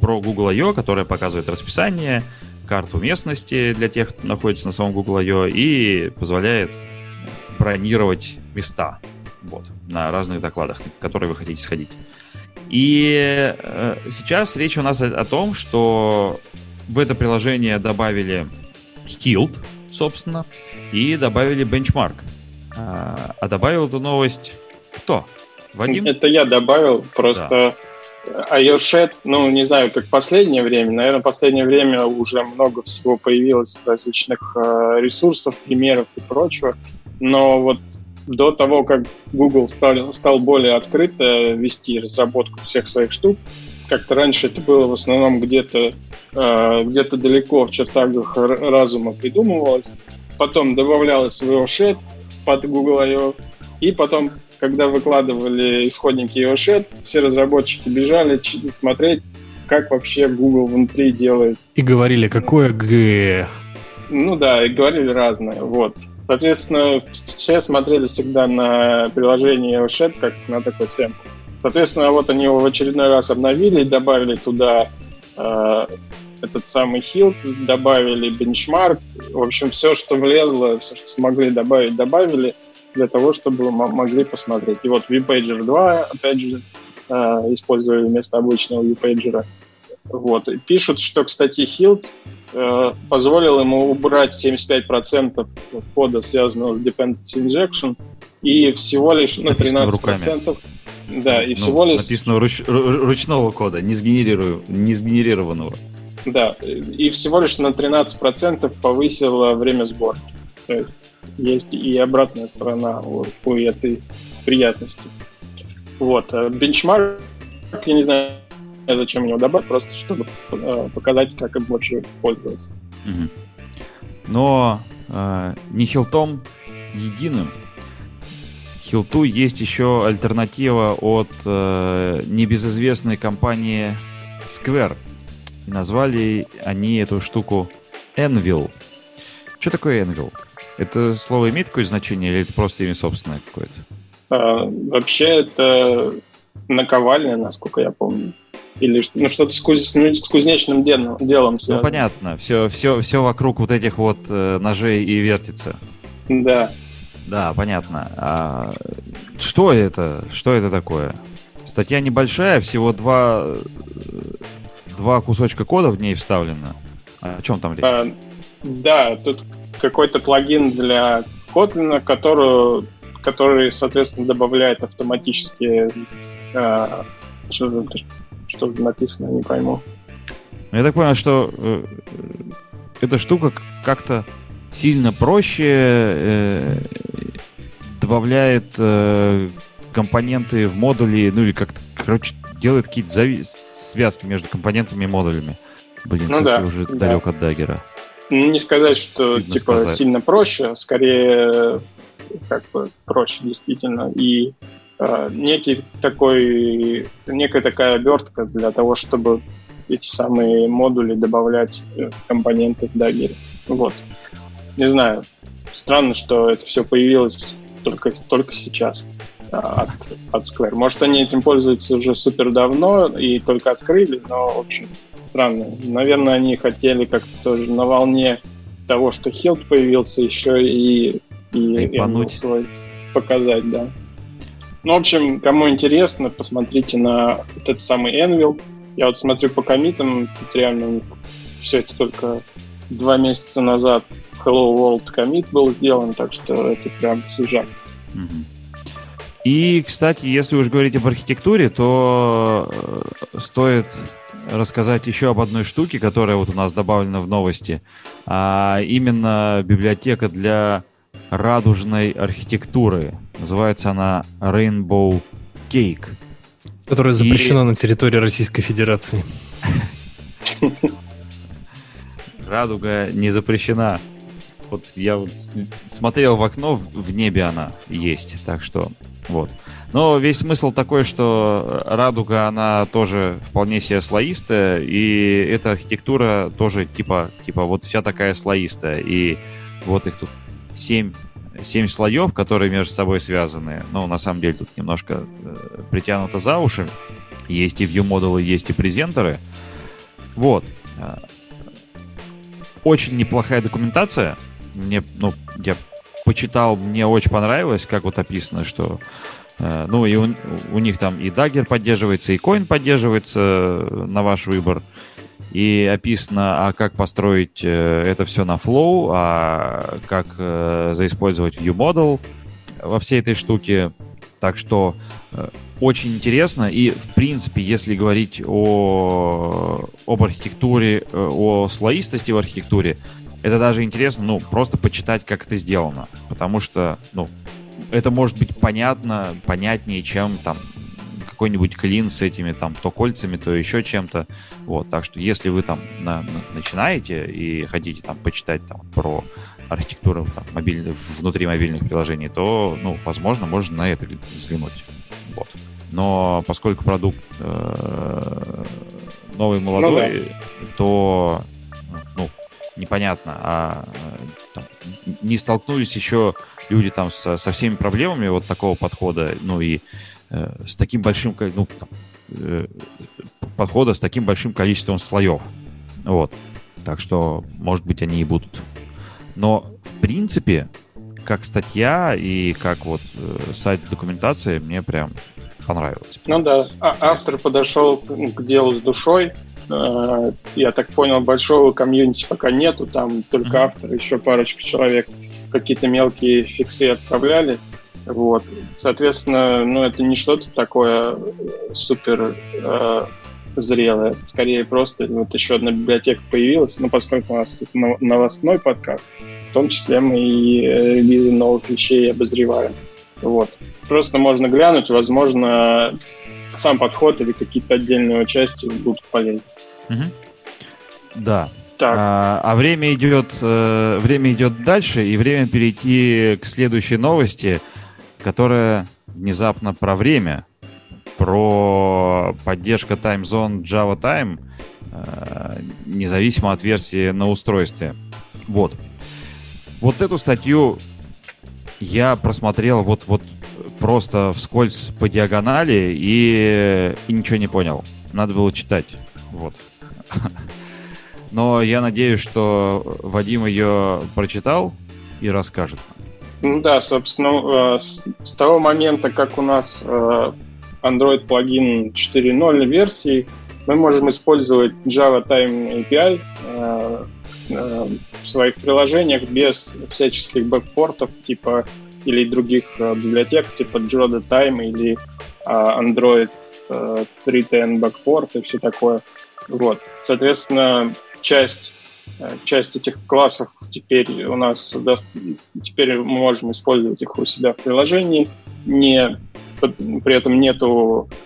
про Google I.O., которая показывает расписание, карту местности для тех, кто находится на самом Google I.O. и позволяет бронировать места вот, на разных докладах, на которые вы хотите сходить. И э, сейчас речь у нас о, о том, что в это приложение добавили Hilt, собственно, и добавили Benchmark. А, а добавил эту новость кто? Вадим? Это я добавил, просто да iOS, ну, не знаю, как последнее время, наверное, последнее время уже много всего появилось различных э, ресурсов, примеров и прочего, но вот до того, как Google стал, стал более открыто вести разработку всех своих штук, как-то раньше это было в основном где-то э, где-то далеко в чертагах разума придумывалось, потом добавлялось в iOS под Google I.O., и потом когда выкладывали исходники EOSHET, все разработчики бежали смотреть, как вообще Google внутри делает. И говорили, какое Г. Ну да, и говорили разное. Вот. Соответственно, все смотрели всегда на приложение EOSHET как на такой сэмпл. Соответственно, вот они его в очередной раз обновили и добавили туда э, этот самый хилт, добавили бенчмарк. В общем, все, что влезло, все, что смогли добавить, добавили для того, чтобы могли посмотреть. И вот VPager 2, опять же, э, использовали вместо обычного VPager. Вот. И пишут, что, кстати, Hilt э, позволил ему убрать 75% кода, связанного с dependency injection, и всего лишь на ну, 13%. Руками. Да, и ну, всего лишь... Написано руч, ручного кода, не, сгенерирую, не сгенерированного. Да, и всего лишь на 13% повысило время сборки. То есть есть и обратная сторона у этой приятности. Вот. А бенчмарк, я не знаю, зачем его добавить, просто чтобы э, показать, как им вообще пользоваться. Угу. Но э, не хилтом единым. Хилту есть еще альтернатива от э, небезызвестной компании Square. Назвали они эту штуку Envil. Что такое Envil? Это слово имеет какое-то значение или это просто имя собственное какое-то? А, вообще это наковальня, насколько я помню. Или ну, что-то с, куз... с кузнечным делом, делом Ну, понятно. Все, все, все вокруг вот этих вот э, ножей и вертится. Да. Да, понятно. А что это? Что это такое? Статья небольшая, всего два, два кусочка кода в ней вставлено. О чем там речь? А, да, тут какой-то плагин для Kotlin, который, который соответственно, добавляет автоматически... А, что, что написано, не пойму. Я так понял, что э, эта штука как-то сильно проще э, добавляет э, компоненты в модули, ну или как-то, короче, делает какие-то зави- связки между компонентами и модулями. Блин, ну, да, уже да. далек от даггера. Ну, не сказать, что Видно типа сказать. сильно проще, скорее как бы проще действительно. И э, некий такой, некая такая обертка для того, чтобы эти самые модули добавлять в компоненты в Dagger. Вот. Не знаю. Странно, что это все появилось только, только сейчас от, от Square. Может, они этим пользуются уже супер давно и только открыли, но, общем, странно. Наверное, они хотели как-то тоже на волне того, что Хилд появился, еще и, и свой показать, да. Ну, в общем, кому интересно, посмотрите на вот этот самый Envil. Я вот смотрю по комитам, тут реально все это только два месяца назад Hello World комит был сделан, так что это прям свежак. И, кстати, если уж говорить об архитектуре, то э, стоит рассказать еще об одной штуке, которая вот у нас добавлена в новости. А именно библиотека для радужной архитектуры. Называется она Rainbow Cake. Которая запрещена И... на территории Российской Федерации. [laughs] Радуга не запрещена. Вот я вот смотрел в окно, в небе она есть, так что вот. Но весь смысл такой, что радуга, она тоже вполне себе слоистая, и эта архитектура тоже типа, типа вот вся такая слоистая. И вот их тут семь, семь слоев, которые между собой связаны. Ну, на самом деле тут немножко э, притянуто за уши. Есть и view-модулы, есть и презентеры. Вот. Э, очень неплохая документация. Мне, ну, я почитал, мне очень понравилось, как вот описано, что э, ну и у, у них там и Dagger поддерживается, и Coin поддерживается э, на ваш выбор. И описано, а как построить э, это все на Flow, а как заиспользовать ViewModel во всей этой штуке. Так что очень интересно. И, в принципе, если говорить о, об архитектуре, о слоистости в архитектуре, это даже интересно, ну, просто почитать, как это сделано. Потому что, ну, это может быть понятно, понятнее, чем там какой-нибудь клин с этими там то кольцами, то еще чем-то. Вот, так что если вы там на, на, начинаете и хотите там почитать там про архитектуру там, мобиль, внутри мобильных приложений, то, ну, возможно, можно на это взглянуть. Вот. Но поскольку продукт э, новый, молодой, ну, да. то непонятно, а там, не столкнулись еще люди там со, со всеми проблемами вот такого подхода, ну и э, с таким большим, ну, там, э, подхода с таким большим количеством слоев. Вот. Так что, может быть, они и будут. Но, в принципе, как статья и как вот э, сайт документации мне прям понравилось. Ну да, а, автор подошел к делу с душой, я так понял, большого комьюнити пока нету, там только автор, еще парочка человек какие-то мелкие фиксы отправляли. Вот. Соответственно, ну, это не что-то такое супер э, зрелое. Скорее просто вот еще одна библиотека появилась. Ну, поскольку у нас тут новостной подкаст, в том числе мы и э, релизы новых вещей обозреваем. Вот. Просто можно глянуть, возможно, сам подход или какие-то отдельные части будут полезны. Угу. Да. Так. А, а время идет, э, время идет дальше, и время перейти к следующей новости, которая внезапно про время, про поддержка Time Zone Java Time, э, независимо от версии на устройстве. Вот. Вот эту статью я просмотрел вот, вот просто вскользь по диагонали и, и ничего не понял. Надо было читать. Вот. [laughs] Но я надеюсь, что Вадим ее прочитал и расскажет. Ну да, собственно, с, с того момента, как у нас Android плагин 4.0 версии, мы можем использовать Java Time API в своих приложениях без всяческих бэкпортов типа или других библиотек типа Joda Time или Android 3.10 backport и все такое. Вот. Соответственно, часть Э, часть этих классов теперь у нас теперь мы можем использовать их у себя в приложении. Не, при этом нету а,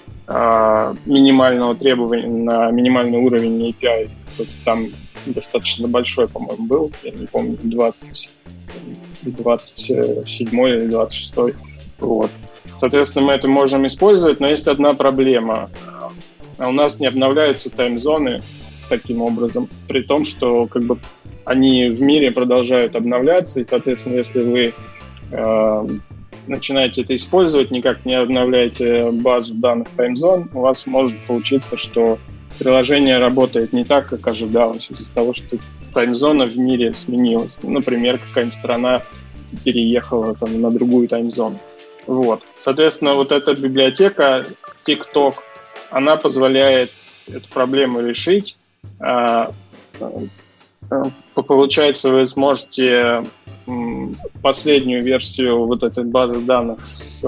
минимального требования на минимальный уровень API. Там достаточно большой, по-моему, был, я не помню, 20, 27 или 26. Вот. Соответственно, мы это можем использовать, но есть одна проблема. У нас не обновляются таймзоны таким образом, при том, что как бы они в мире продолжают обновляться, и, соответственно, если вы э, начинаете это использовать, никак не обновляете базу данных TimeZone, у вас может получиться, что приложение работает не так, как ожидалось, из-за того, что таймзона в мире сменилась. Например, какая-нибудь страна переехала там, на другую таймзону. Вот. Соответственно, вот эта библиотека TikTok, она позволяет эту проблему решить, а, а, получается, вы сможете последнюю версию вот этой базы данных с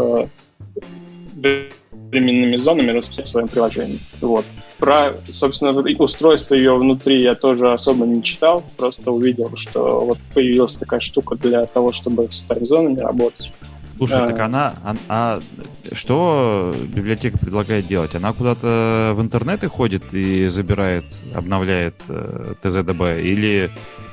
временными зонами расписать в своем приложении. Вот. Про, собственно, устройство ее внутри я тоже особо не читал, просто увидел, что вот появилась такая штука для того, чтобы с таймзонами работать. Слушай, а... так она, а, а что библиотека предлагает делать? Она куда-то в интернеты ходит и забирает, обновляет э, ТЗДБ, или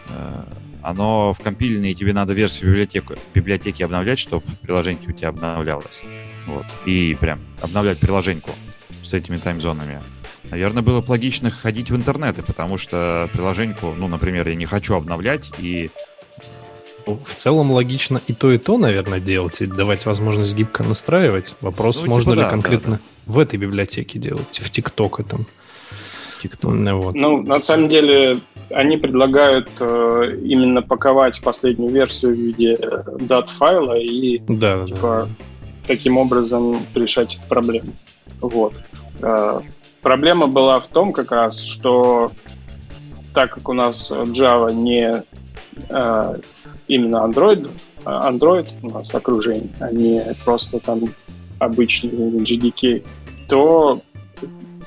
э, оно в компильной, и тебе надо версию библиотеки, библиотеки обновлять, чтобы приложение у тебя обновлялось. Вот. И прям обновлять приложеньку с этими таймзонами. Наверное, было бы логично ходить в интернеты, потому что приложеньку, ну, например, я не хочу обновлять, и в целом логично и то, и то, наверное, делать, и давать возможность гибко настраивать. Вопрос, ну, можно типа, ли да, конкретно да, да. в этой библиотеке делать, в ТикТок этом. TikTok. Ну, вот. ну, на самом деле, они предлагают э, именно паковать последнюю версию в виде дат-файла и да, типа, да. таким образом решать эту проблему. Вот. Э, проблема была в том как раз, что так как у нас Java не э, именно Android, а Android у нас окружение, а не просто там обычный GDK, то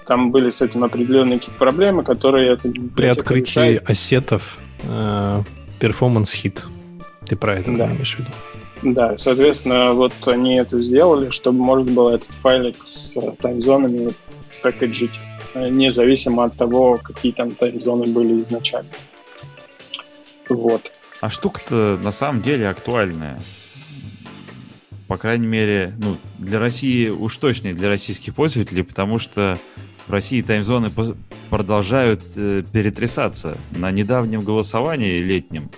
там были с этим определенные какие-то проблемы, которые... Это, При открытии решает. ассетов э, performance hit. Ты про это да. имеешь в виду? Да, соответственно, вот они это сделали, чтобы можно было этот файлик с таймзонами пакетжить, э, независимо от того, какие там таймзоны были изначально. Вот. А штука-то на самом деле актуальная. По крайней мере, ну, для России уж точно и для российских пользователей, потому что России таймзоны продолжают э, перетрясаться. На недавнем голосовании летнем,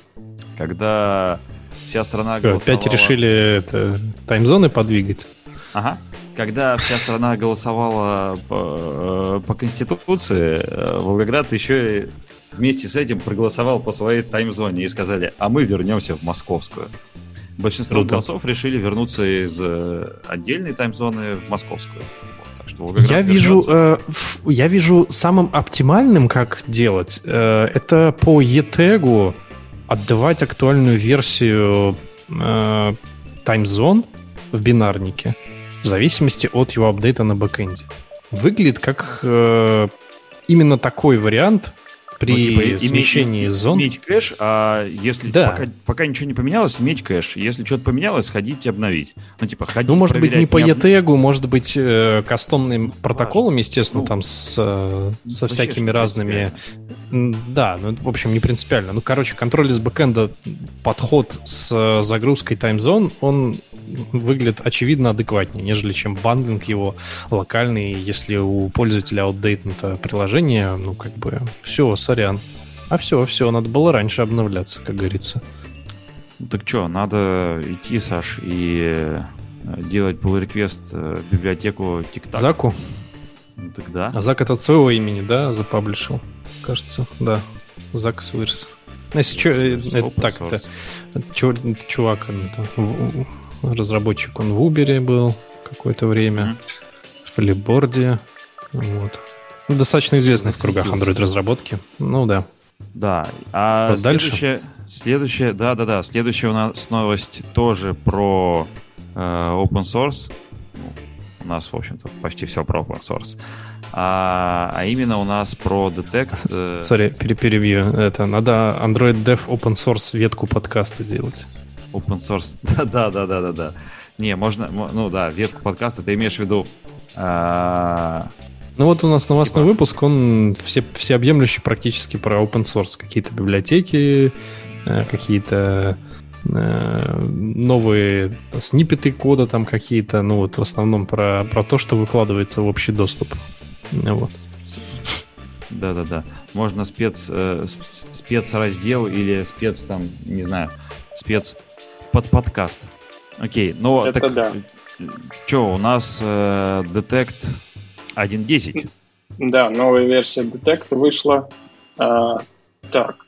когда вся страна голосовала... Опять решили это, таймзоны подвигать? Ага. Когда вся страна голосовала по, э, по Конституции, э, Волгоград еще вместе с этим проголосовал по своей таймзоне и сказали, а мы вернемся в московскую. Большинство Круто. голосов решили вернуться из э, отдельной таймзоны в московскую. Что я вижу, э, я вижу самым оптимальным, как делать, э, это по ETEG отдавать актуальную версию э, таймзон в бинарнике в зависимости от его апдейта на бэкэнде. Выглядит как э, именно такой вариант при ну, типа, смещении иметь, зон. Иметь кэш, а если да. пока, пока ничего не поменялось, иметь кэш. Если что-то поменялось, ходить и обновить. Ну, типа, ходить, Ну, может быть, не по ETag, может быть, э, кастомным протоколом, естественно, ну, там с, э, со всякими разными... Да, ну, в общем, не принципиально. Ну, короче, контроль из бэкэнда, подход с э, загрузкой таймзон, он выглядит очевидно адекватнее, нежели чем bundling его локальный, если у пользователя аутдейтнуто приложение, ну, как бы, все, сорян. А все, все, надо было раньше обновляться, как говорится. Ну, так что, надо идти, Саш, и э, делать pull request э, в библиотеку TikTok. Заку? Ну так да. А Зак это от своего имени, да, запаблишил? Кажется, да. Зак Свирс. Если чё, э, это, так, это, это, чувак, это, разработчик, он в Uber был какое-то время, mm-hmm. в Flipboard, вот. Достаточно известный в кругах Android-разработки. Ну да. Да. А вот следующее, дальше? следующее, да, да, да. Следующая у нас новость тоже про э, open source. Ну, у нас, в общем-то, почти все про open source. А, а именно у нас про Detect. Сори, э... перебью. Это надо Android Dev open source ветку подкаста делать. Open source. [laughs] да, да, да, да, да. Не, можно, ну да, ветку подкаста. Ты имеешь в виду а, ну вот у нас новостной типа... выпуск, он все, всеобъемлющий практически про open source. Какие-то библиотеки, э, какие-то э, новые сниппеты кода там какие-то, ну вот в основном про, про то, что выкладывается в общий доступ. Вот. Да-да-да. Можно спец, э, спецраздел или спец там, не знаю, спец под подкаст. Окей, но Это так, да. что, у нас э, Detect 1.10. Да, новая версия Detect вышла. А, так,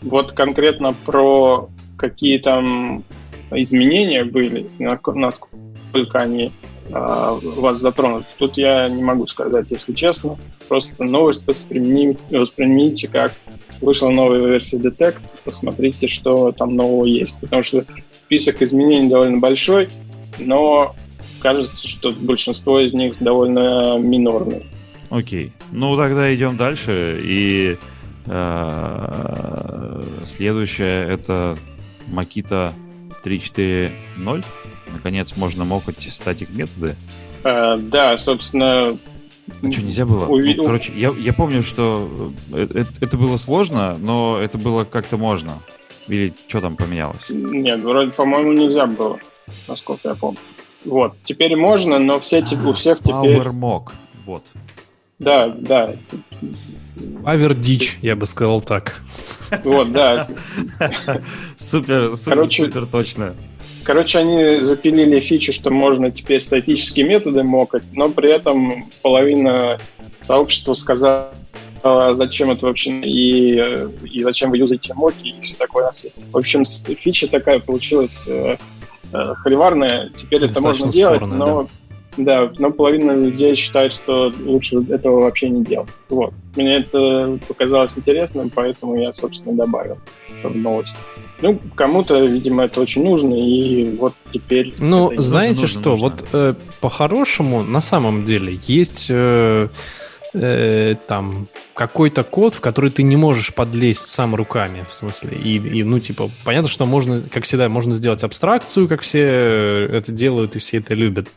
вот конкретно про какие там изменения были, насколько они а, вас затронут. Тут я не могу сказать, если честно. Просто новость воспринимите, воспринимите как вышла новая версия Detect, посмотрите, что там нового есть. Потому что список изменений довольно большой, но кажется, что большинство из них довольно минорные. Окей. Ну, тогда идем дальше. И э, следующее это Makita 3.4.0. Наконец можно мокать статик методы. Э, да, собственно. А что, нельзя было? Уви... Ну, короче, я, я помню, что это, это было сложно, но это было как-то можно. Или что там поменялось? Нет, вроде, по-моему, нельзя было, насколько я помню. Вот, теперь можно, но все, у всех теперь... Power Mock, вот. Да, да. Авердич, я бы сказал так. Вот, да. [laughs] Супер, супер, супер точно. Короче, они запилили фичу, что можно теперь статические методы мокать, но при этом половина сообщества сказала, зачем это вообще и, и зачем вы юзаете моки и все такое. В общем, фича такая получилась э, э, холиварная. Теперь это можно делать, но да. да, но половина людей считает, что лучше этого вообще не делать. Вот. Мне это показалось интересным, поэтому я, собственно, добавил в новость. Ну, кому-то, видимо, это очень нужно, и вот теперь... Ну, знаете нужно, что, нужно. вот э, по-хорошему, на самом деле, есть... Э, э, там какой-то код, в который ты не можешь подлезть сам руками, в смысле. И, и, ну, типа, понятно, что можно, как всегда, можно сделать абстракцию, как все это делают и все это любят.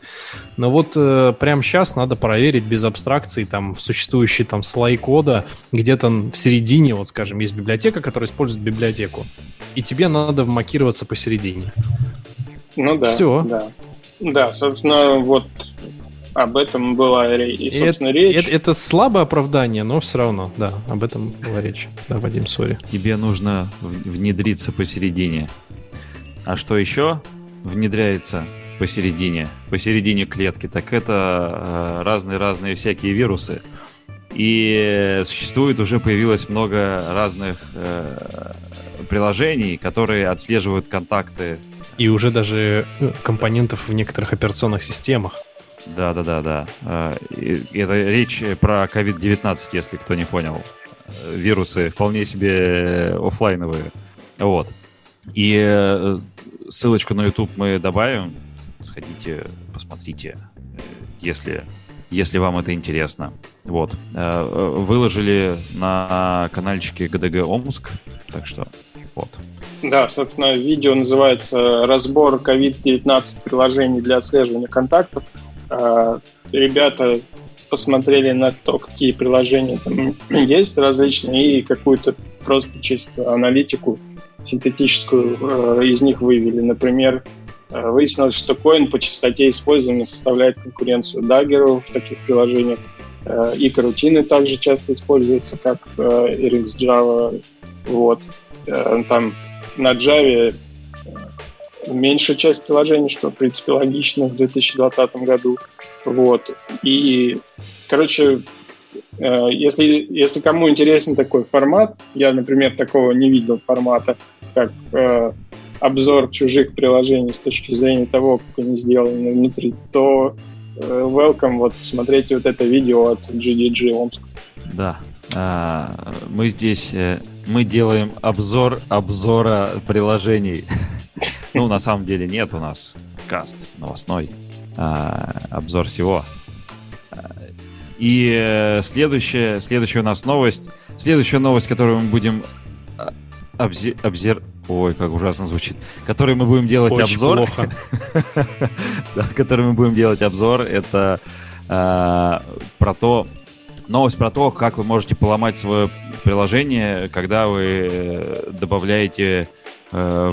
Но вот э, прямо сейчас надо проверить без абстракции там в существующий там слой кода где-то в середине, вот, скажем, есть библиотека, которая использует библиотеку. И тебе надо вмакироваться посередине. Ну да. Все. Да. Да, собственно, вот об этом была и, собственно, это, речь. Это, это слабое оправдание, но все равно, да, об этом была речь. Да, Вадим, сори. Тебе нужно внедриться посередине. А что еще внедряется посередине, посередине клетки? Так это разные-разные э, всякие вирусы. И существует уже появилось много разных э, приложений, которые отслеживают контакты. И уже даже э, компонентов в некоторых операционных системах. Да, да, да, да. Это речь про COVID-19, если кто не понял. Вирусы вполне себе офлайновые. Вот. И э, ссылочку на YouTube мы добавим. Сходите, посмотрите, э, если, если вам это интересно. Вот. Э, выложили на каналчике ГДГ Омск. Так что вот. Да, собственно, видео называется «Разбор COVID-19 приложений для отслеживания контактов». А, ребята посмотрели на то, какие приложения там есть различные, и какую-то просто чисто аналитику синтетическую э, из них вывели. Например, э, выяснилось, что коин по частоте использования составляет конкуренцию Dagger в таких приложениях. И карутины также часто используются, как RxJava. Вот. Там на Java меньшая часть приложений, что, в принципе, логично в 2020 году. Вот. И, короче, Э, если, если кому интересен такой формат, я, например, такого не видел формата, как э, обзор чужих приложений с точки зрения того, как они сделаны внутри, то э, welcome, вот смотрите вот это видео от GDG Омск. Да, а, мы здесь, э, мы делаем обзор обзора приложений. [laughs] Ну, на самом деле нет у нас каст новостной, а, обзор всего. И э, следующая, следующая у нас новость. Следующая новость, которую мы будем а, обзе, обзер... Ой, как ужасно звучит. Который мы будем делать Очень обзор. плохо. [laughs] да, который мы будем делать обзор, это э, про то, новость про то, как вы можете поломать свое приложение, когда вы э, добавляете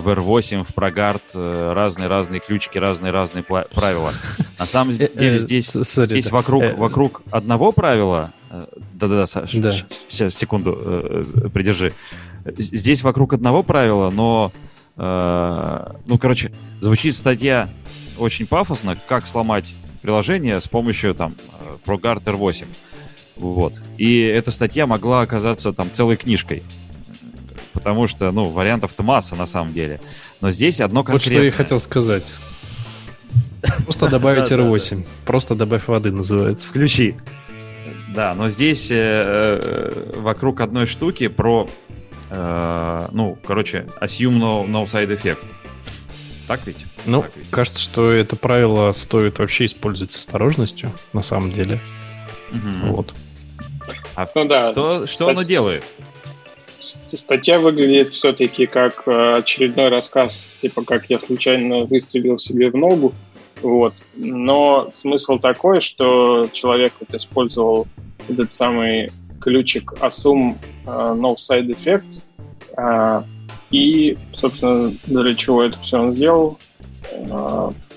в R8, в Прогард э, разные-разные ключики, разные-разные правила. На самом Э, деле э, здесь, sorry, здесь да. вокруг, Э, вокруг одного правила... э, Да-да-да, Саш, Да. сейчас, секунду, э, э, придержи. Здесь вокруг одного правила, но... э, Ну, короче, звучит статья очень пафосно, как сломать приложение с помощью там э, ProGuard R8. Вот. И эта статья могла оказаться там целой книжкой. Потому что, ну, вариантов-то масса на самом деле. Но здесь одно Вот конкретное. что я хотел сказать. [laughs] Просто добавить Да, да, R8. Просто добавь воды называется. Ключи. Да, но здесь э, э, вокруг одной штуки про, э, ну, короче, assume no, no side effect. Так ведь? Ну, Так ведь? кажется, что это правило стоит вообще использовать с осторожностью, на самом деле. Мгм. Вот. А Ну да, что, что оно кстати. делает? Статья выглядит все-таки как э, очередной рассказ, типа как я случайно выстрелил себе в ногу. Вот. Но смысл такой, что человек вот использовал этот самый ключик Assume э, No Side Effects. э, и, собственно, для чего это все он сделал.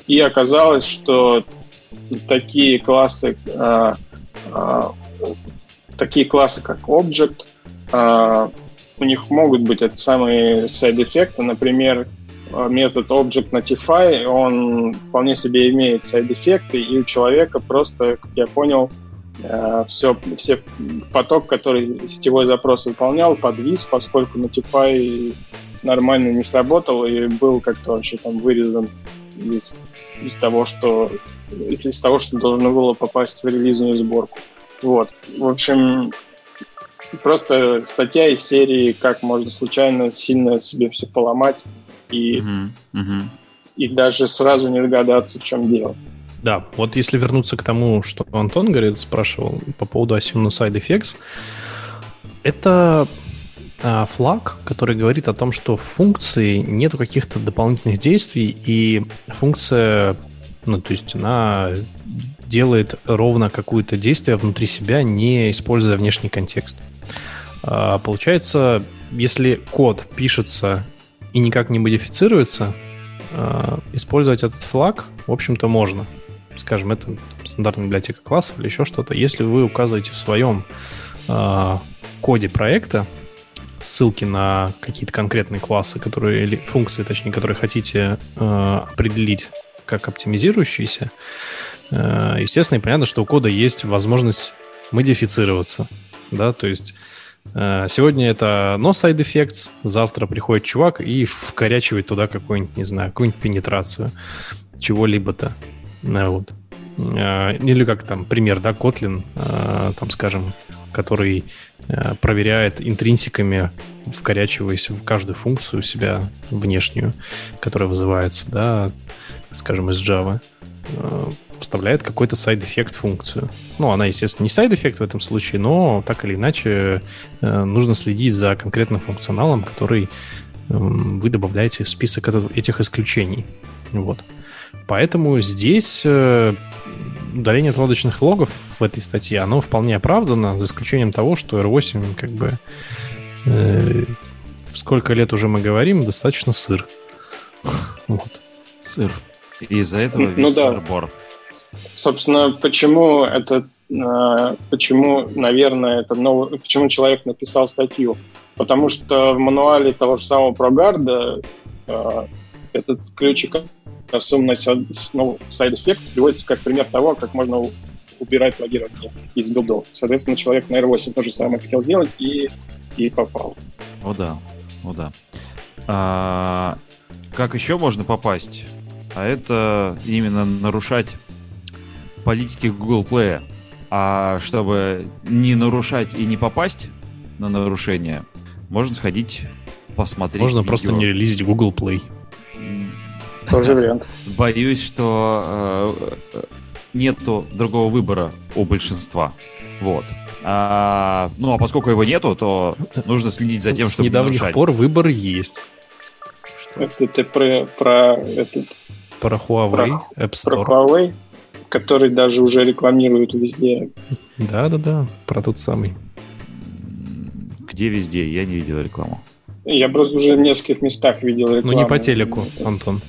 И оказалось, что такие классы, такие классы, как Object, у них могут быть это самые сайд-эффекты. Например, э, метод Object Notify, он вполне себе имеет сайд-эффекты, и у человека просто, как я понял, все, все поток, который сетевой запрос выполнял, подвис, поскольку Notify нормально не сработал и был как-то вообще там вырезан из, из того, что из того, что должно было попасть в релизную сборку. Вот. В общем, просто статья из серии, как можно случайно сильно себе все поломать и, Мгм, мгм. и даже сразу не догадаться, в чем дело. Да, вот если вернуться к тому, что Антон говорит, спрашивал по поводу Assume Side Effects, это а, флаг, который говорит о том, что в функции нету каких-то дополнительных действий, и функция, ну, то есть она делает ровно какое-то действие внутри себя, не используя внешний контекст. А, Получается, если код пишется и никак не модифицируется, а, использовать этот флаг, в общем-то, можно. Скажем, это стандартная библиотека классов или еще что-то. Если вы указываете в своем а, коде проекта ссылки на какие-то конкретные классы, которые или функции, точнее, которые хотите определить как оптимизирующиеся, естественно, и понятно, что у кода есть возможность модифицироваться. Да, то есть э, сегодня это no side effects, завтра приходит чувак и вкорячивает туда какую-нибудь, не знаю, какую-нибудь пенетрацию чего-либо-то. Ну, вот. Э, Или как там пример, да, Kotlin, э, там, скажем, который э, проверяет интринсиками, вкорячиваясь в каждую функцию себя внешнюю, которая вызывается, да, скажем, из Java, э, вставляет какой-то side-effect функцию. Ну, она, естественно, не side-effect в этом случае, но так или иначе э, нужно следить за конкретным функционалом, который эм, вы добавляете в список этот- этих исключений. Вот. Поэтому здесь э, удаление отладочных логов в этой статье, оно вполне оправдано, за исключением того, что R8 как бы э, сколько лет уже мы говорим, достаточно сыр. [laughs] Вот. Сыр. И из-за этого Ну весь да. сыр-бор. Собственно, почему это, э, почему, наверное, это новый, почему человек написал статью? Потому что в мануале того же самого прогарда э, этот ключик Assume no side effects приводится как пример того, как можно убирать логирование из билдов. Соответственно, человек на R8 то самое хотел сделать и, и попал. О да, о да. А, как еще можно попасть? А это именно нарушать политики Google Play. А чтобы не нарушать и не попасть на нарушение, можно сходить посмотреть. Можно видео. просто не релизить Google Play. Тоже вариант. [laughs] Боюсь, что э, нету другого выбора у большинства. Вот. А, ну, а поскольку его нету, то нужно следить за тем, С чтобы недавних нарушать. пор выбор есть. Что? Это ты про, про этот... Про Huawei, про, App Store. Про Huawei, который даже уже рекламируют везде. Да-да-да, про тот самый. Где везде? Я не видел рекламу. Я просто уже в нескольких местах видел рекламу. Ну не по телеку, Антон.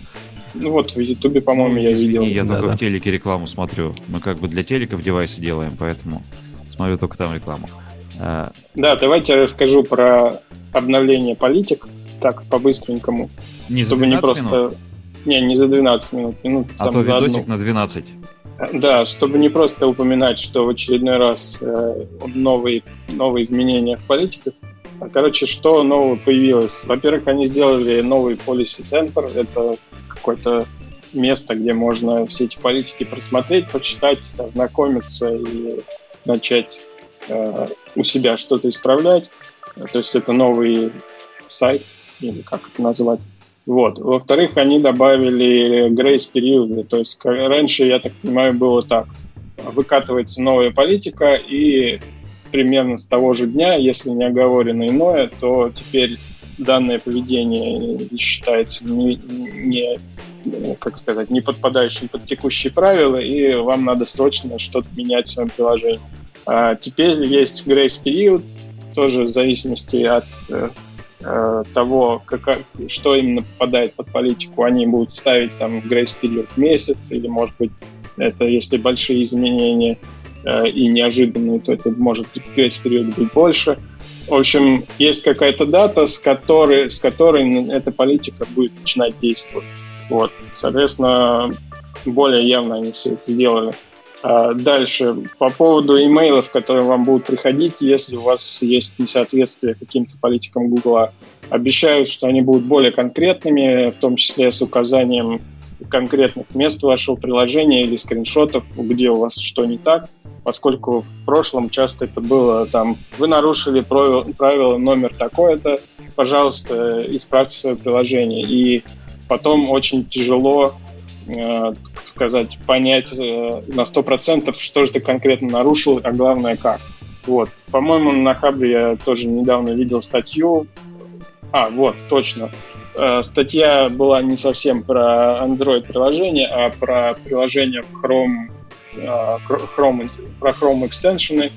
Ну вот в Ютубе, по-моему, я видел. я да, только да. в телеке рекламу смотрю. Мы как бы для телеков девайсы делаем, поэтому смотрю только там рекламу. А, да, давайте я расскажу про обновление политик, так, по-быстренькому. Не за 12 не просто... минут? Не, не за 12 минут. минут а то видосик одну. на 12. Да, чтобы не просто упоминать, что в очередной раз э, новые, новые изменения в политиках. Короче, что нового появилось? Во-первых, они сделали новый Policy Center. Это какое-то место, где можно все эти политики просмотреть, почитать, ознакомиться и начать э, у себя что-то исправлять. То есть это новый сайт, или как это назвать. Вот. Во-вторых, они добавили грейс периоды. То есть раньше, я так понимаю, было так. Выкатывается новая политика, и примерно с того же дня, если не оговорено иное, то теперь данное поведение считается не, не как сказать, не подпадающим под текущие правила, и вам надо срочно что-то менять в своем приложении. А теперь есть грейс период, тоже в зависимости от э, того, как, что именно попадает под политику, они будут ставить там грейс период месяц, или, может быть, это если большие изменения э, и неожиданные, то это может грейс период быть больше. В общем, есть какая-то дата, с которой, с которой эта политика будет начинать действовать. Вот, соответственно, более явно они все это сделали. А дальше, по поводу имейлов, которые вам будут приходить, если у вас есть несоответствие каким-то политикам Гугла, обещают, что они будут более конкретными, в том числе с указанием конкретных мест вашего приложения или скриншотов, где у вас что не так, поскольку в прошлом часто это было там, вы нарушили правило, правило номер такое-то, пожалуйста, исправьте свое приложение. И потом очень тяжело э, сказать, понять э, на 100%, что же ты конкретно нарушил, а главное как. Вот. По-моему, на Хабре я тоже недавно видел статью. А, вот, точно. Э, статья была не совсем про Android-приложение, а про приложение в Chrome, Chrome, про Chrome экстеншены.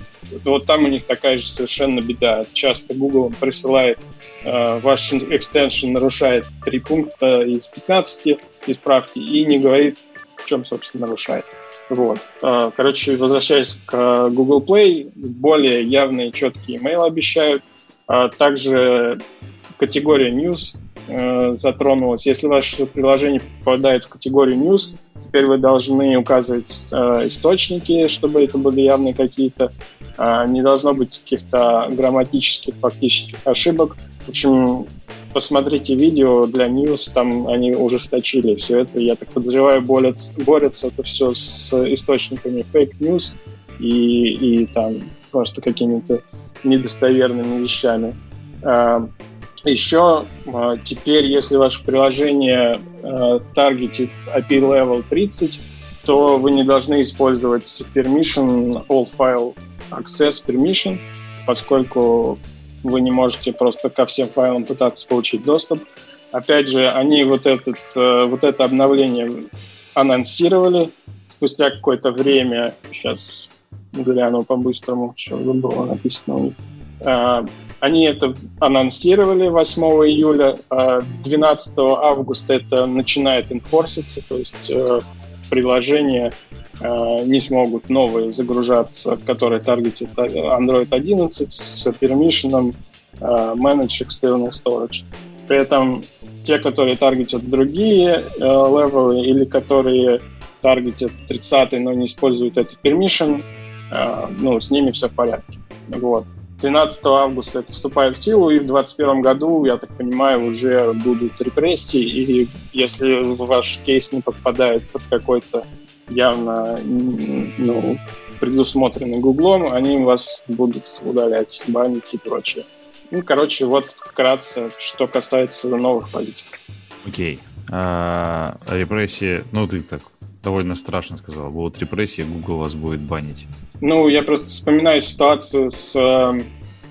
Вот там у них такая же совершенно беда. Часто Google присылает э, ваш экстеншн нарушает три пункта из 15, исправьте, и не говорит, в чем, собственно, нарушает. Вот. Короче, возвращаясь к Google Play, более явные, четкие email обещают. Также категория News э, затронулась. Если ваше приложение попадает в категорию News, теперь вы должны указывать э, источники, чтобы это были явные какие-то. Э, не должно быть каких-то грамматических, фактических ошибок. В общем, посмотрите видео для News, там они ужесточили все это. Я так подозреваю, борются, борются это все с источниками fake news и, и там просто какими-то недостоверными вещами. Еще а, теперь, если ваше приложение а, таргетит API Level 30, то вы не должны использовать permission, all file access permission, поскольку вы не можете просто ко всем файлам пытаться получить доступ. Опять же, они вот, этот, э, вот это обновление анонсировали спустя какое-то время. Сейчас гляну по-быстрому, что было написано у них. Они это анонсировали 8 июля, 12 а августа это начинает инфорситься, то есть э, приложения э, не смогут новые загружаться, которые таргетят Android 11 с permission э, Manage External Storage. При этом те, которые таргетят другие левелы или которые таргетят 30 но не используют этот permission, ну, с ними все в порядке. Вот. 13 августа это вступает в силу, и в 2021 году, я так понимаю, уже будут репрессии, и если ваш кейс не подпадает под какой-то явно ну, предусмотренный Гуглом, они вас будут удалять, банить и прочее. Ну, короче, вот вкратце, что касается новых политик. Окей. А, репрессии, ну, ты так довольно страшно сказал. Будут репрессии, Google вас будет банить. Ну, я просто вспоминаю ситуацию с... Э,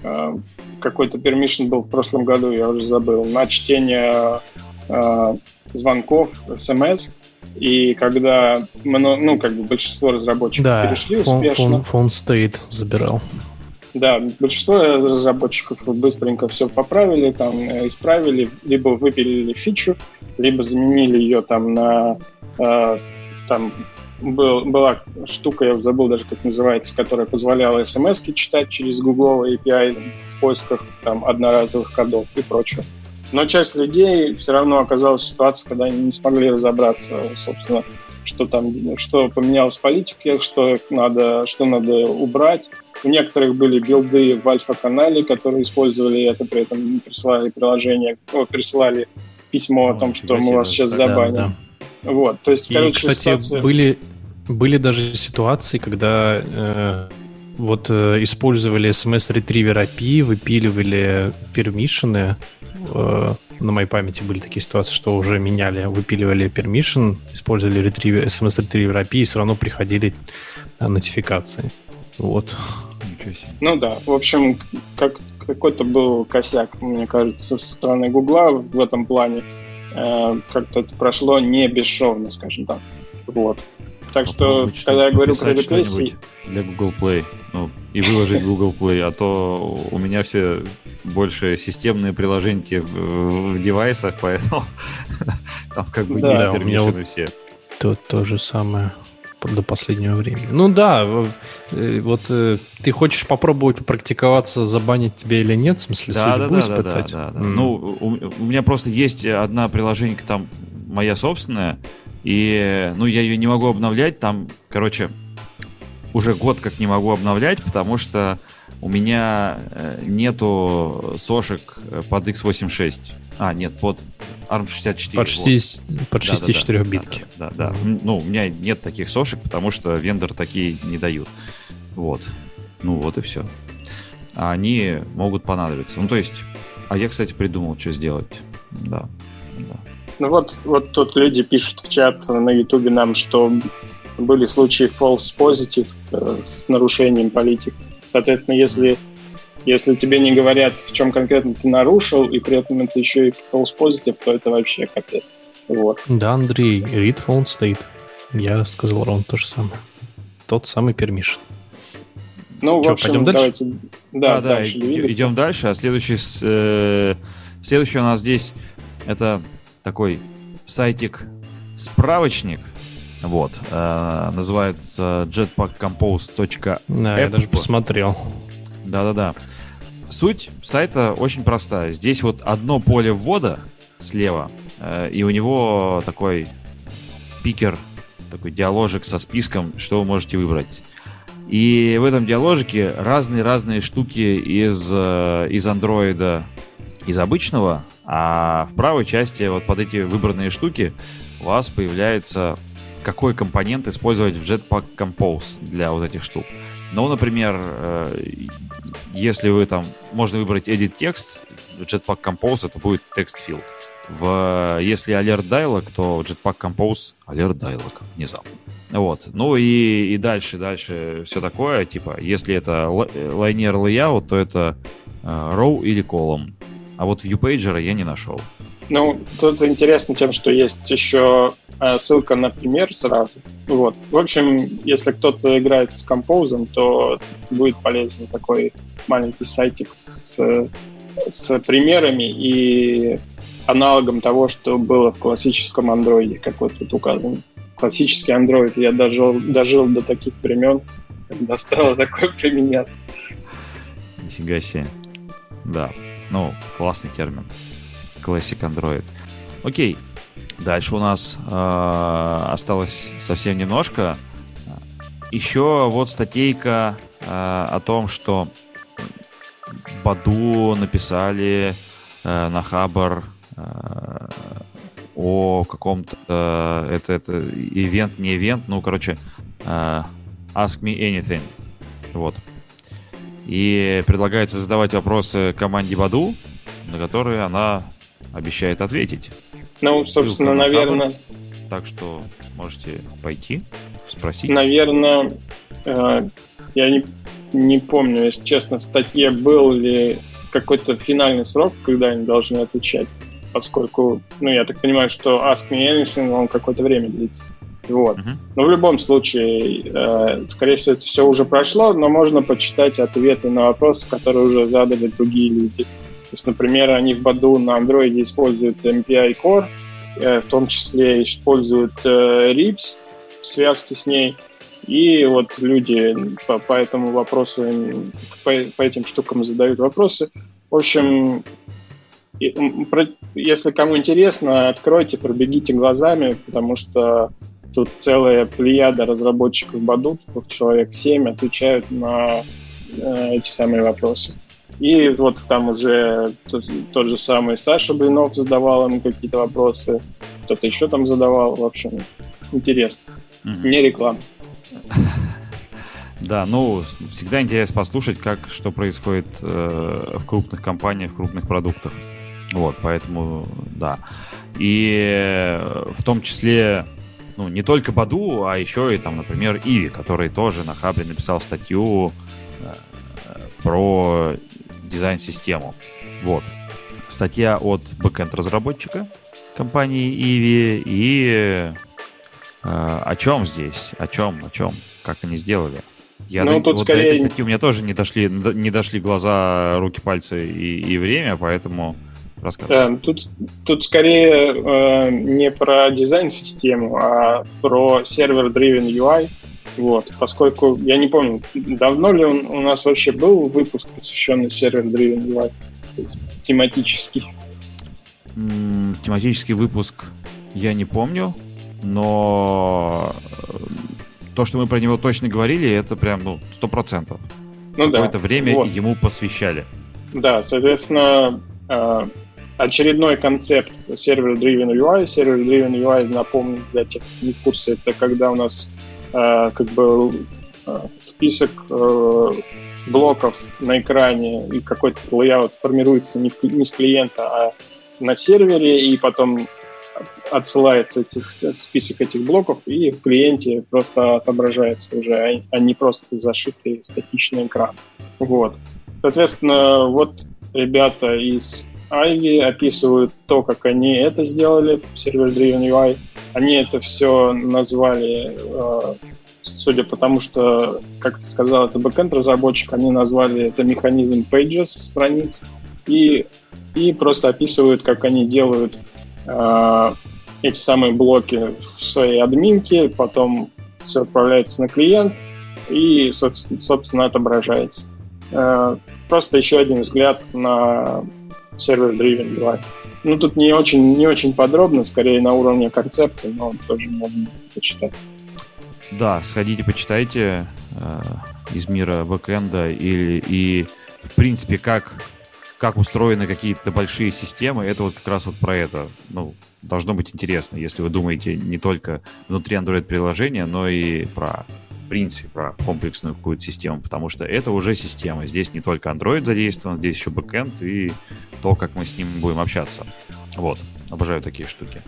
э какой-то permission был в прошлом году, я уже забыл, на чтение э, звонков, смс, и когда ну, как бы большинство разработчиков да, перешли успешно... Фон State забирал. Да, большинство разработчиков быстренько все поправили, там, э, исправили, либо выпилили фичу, либо заменили ее там на... Э, там был, была штука, я забыл даже, как называется, которая позволяла смс читать через Google API в поисках там одноразовых кодов и прочего. Но часть людей все равно оказалась в ситуации, когда они не смогли разобраться, собственно, что там, что поменялось в политике, что надо, что надо убрать. У некоторых были билды в альфа-канале, которые использовали это, при этом присылали приложение, ну, присылали письмо о том, что мы вас сейчас забаним. Да, да. Вот, то есть, И, короче, кстати, ситуация... были, были даже ситуации, когда э, вот э, использовали SMS-ретривер API, выпиливали пермишины, э, на моей памяти были такие ситуации, что уже меняли, выпиливали permission, использовали ретривер, SMS ретривер API, и все равно приходили э, нотификации. Вот. Ну да, в общем, как какой-то был косяк, мне кажется, со стороны Гугла в этом плане. Э, как-то это прошло не бесшовно, скажем так. Вот. Так что, когда я говорю про репрессии... Для Google Play. Ну, и выложить Google Play, а то у меня все больше системные приложения в, в девайсах, поэтому [laughs] там как бы да, есть пермишины вот все. То, то же самое до последнего времени. Ну да, э, вот э, ты хочешь попробовать попрактиковаться, забанить тебя или нет, в смысле да, судьбу да, испытать? Да, да, да, да. Mm. Ну, у, у меня просто есть одна приложение, там моя собственная, и, ну, я ее не могу обновлять, там, короче, уже год как не могу обновлять, потому что у меня э, нету сошек под x86. А, нет, под ARM64. Под, 60, вот. под 64 да, да, битки. Да, да, да. Mm-hmm. Ну, у меня нет таких сошек, потому что вендор такие не дают. Вот. Ну, вот и все. А они могут понадобиться. Ну, то есть... А я, кстати, придумал, что сделать. Да. да. Ну вот, вот тут люди пишут в чат на Ютубе нам, что были случаи false positive э, с нарушением политик. Соответственно, если, если тебе не говорят, в чем конкретно ты нарушил, и при этом это еще и false positive, то это вообще капец. Вот. Да, Андрей, read phone state. Я сказал ровно то же самое. Тот самый permission. Ну, Что, в общем, пойдем дальше? Давайте, да, а, да, дальше идем дальше. А следующий, э, следующий у нас здесь это такой сайтик-справочник, вот. Э, называется jetpackcompose.app. Да, я даже посмотрел. Да-да-да. Суть сайта очень простая. Здесь вот одно поле ввода слева, э, и у него такой пикер, такой диаложик со списком, что вы можете выбрать. И в этом диаложике разные-разные штуки из, э, из андроида, из обычного, а в правой части вот под эти выбранные штуки у вас появляется какой компонент использовать в Jetpack Compose для вот этих штук. Ну, например, э, если вы там, можно выбрать Edit текст, Jetpack Compose это будет text field. В, если Alert Dialog, то Jetpack Compose Alert Dialog внезапно. Вот. Ну и, и дальше, дальше все такое. Типа, если это linear layout, то это э, row или column. А вот ViewPager я не нашел. Ну, тут интересно тем, что есть еще э, ссылка на пример сразу. Вот. В общем, если кто-то играет с композом, то будет полезен такой маленький сайтик с, с примерами и аналогом того, что было в классическом андроиде, как вот тут указано. Классический андроид. Я дожил, дожил до таких времен, когда стало такое применяться. Нифига себе. Да. Ну, классный термин. Classic Android. Окей. Дальше у нас э, осталось совсем немножко. Еще вот статейка э, о том, что Баду написали э, на Хабар э, о каком-то э, это это ивент не ивент, ну короче э, Ask Me Anything, вот. И предлагается задавать вопросы команде Баду, на которые она обещает ответить. Ну, собственно, на наверное... Так что можете пойти, спросить. Наверное, э, я не, не помню, если честно, в статье был ли какой-то финальный срок, когда они должны отвечать, поскольку, ну, я так понимаю, что Ask Me Anything, он какое-то время длится. Вот. Uh-huh. Но в любом случае, э, скорее всего, это все уже прошло, но можно почитать ответы на вопросы, которые уже задали другие люди. То есть, например, они в Баду на Android используют MPI Core, э, в том числе используют э, RIPS в связке с ней. И вот люди по, по этому вопросу, по, по этим штукам задают вопросы. В общем, если кому интересно, откройте, пробегите глазами, потому что тут целая плеяда разработчиков Баду, человек 7, отвечают на э, эти самые вопросы. И вот там уже тот, тот же самый Саша Блинов задавал ему какие-то вопросы, кто-то еще там задавал. В общем, интересно. Mm-hmm. Не реклама. Да, ну, всегда интересно послушать, как, что происходит э, в крупных компаниях, в крупных продуктах. Вот, поэтому, да. И э, в том числе, ну, не только Баду, а еще и там, например, Иви, который тоже на Хабре написал статью э, про дизайн-систему. Вот. Статья от бэкэнд-разработчика компании Иви и э, о чем здесь? О чем? О чем? Как они сделали? Я ну, до, тут вот скорее... до этой статьи у меня тоже не дошли, не дошли глаза, руки, пальцы и, и время, поэтому рассказывай. Э, тут, тут скорее э, не про дизайн-систему, а про сервер-driven UI. Вот, поскольку я не помню, давно ли он, у нас вообще был выпуск, посвященный сервер-driven UI, тематический. тематический выпуск я не помню, но э, то, что мы про него точно говорили, это прям, ну, сто процентов. Ну, Какое-то да. время вот. ему посвящали. Да, соответственно, э, очередной концепт сервер-driven UI. Сервер-driven UI, напомню, для тех, кто не в курсе, это когда у нас Э, как бы э, список э, блоков на экране и какой-то layout формируется не, не с клиента, а на сервере, и потом отсылается этих, список этих блоков, и в клиенте просто отображается уже, а, а не просто зашитый статичный экран. Вот. Соответственно, вот ребята из Ivy описывают то, как они это сделали, server-driven UI. Они это все назвали, э, судя по тому, что, как ты сказал, это бэкенд разработчик, они назвали это механизм pages страниц и, и просто описывают, как они делают э, эти самые блоки в своей админке, потом все отправляется на клиент и, собственно, отображается. Э, просто еще один взгляд на сервер-driven UI. Ну, тут не очень, не очень подробно, скорее на уровне концепта, но тоже можно почитать. Да, сходите, почитайте э, из мира бэкэнда и, и, в принципе, как, как устроены какие-то большие системы. Это вот как раз вот про это. Ну, должно быть интересно, если вы думаете не только внутри Android-приложения, но и про в принципе, про комплексную какую-то систему, потому что это уже система. Здесь не только Android задействован, здесь еще бэкэнд и то, как мы с ним будем общаться. Вот, обожаю такие штуки.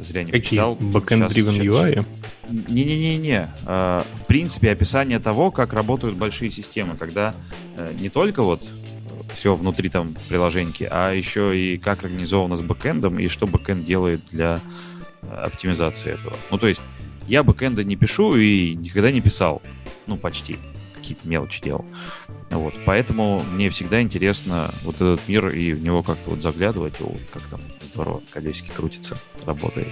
Зря не Какие? почитал. Backend-driven UI? Не-не-не-не. А, в принципе, описание того, как работают большие системы, когда э, не только вот все внутри там приложеньки, а еще и как организовано с бэкэндом и что бэкэнд делает для э, оптимизации этого. Ну, то есть я бэкэнда не пишу и никогда не писал. Ну, почти. Какие-то мелочи делал. Вот. Поэтому мне всегда интересно вот этот мир и в него как-то вот заглядывать. Вот как там здорово колесики крутятся, работает.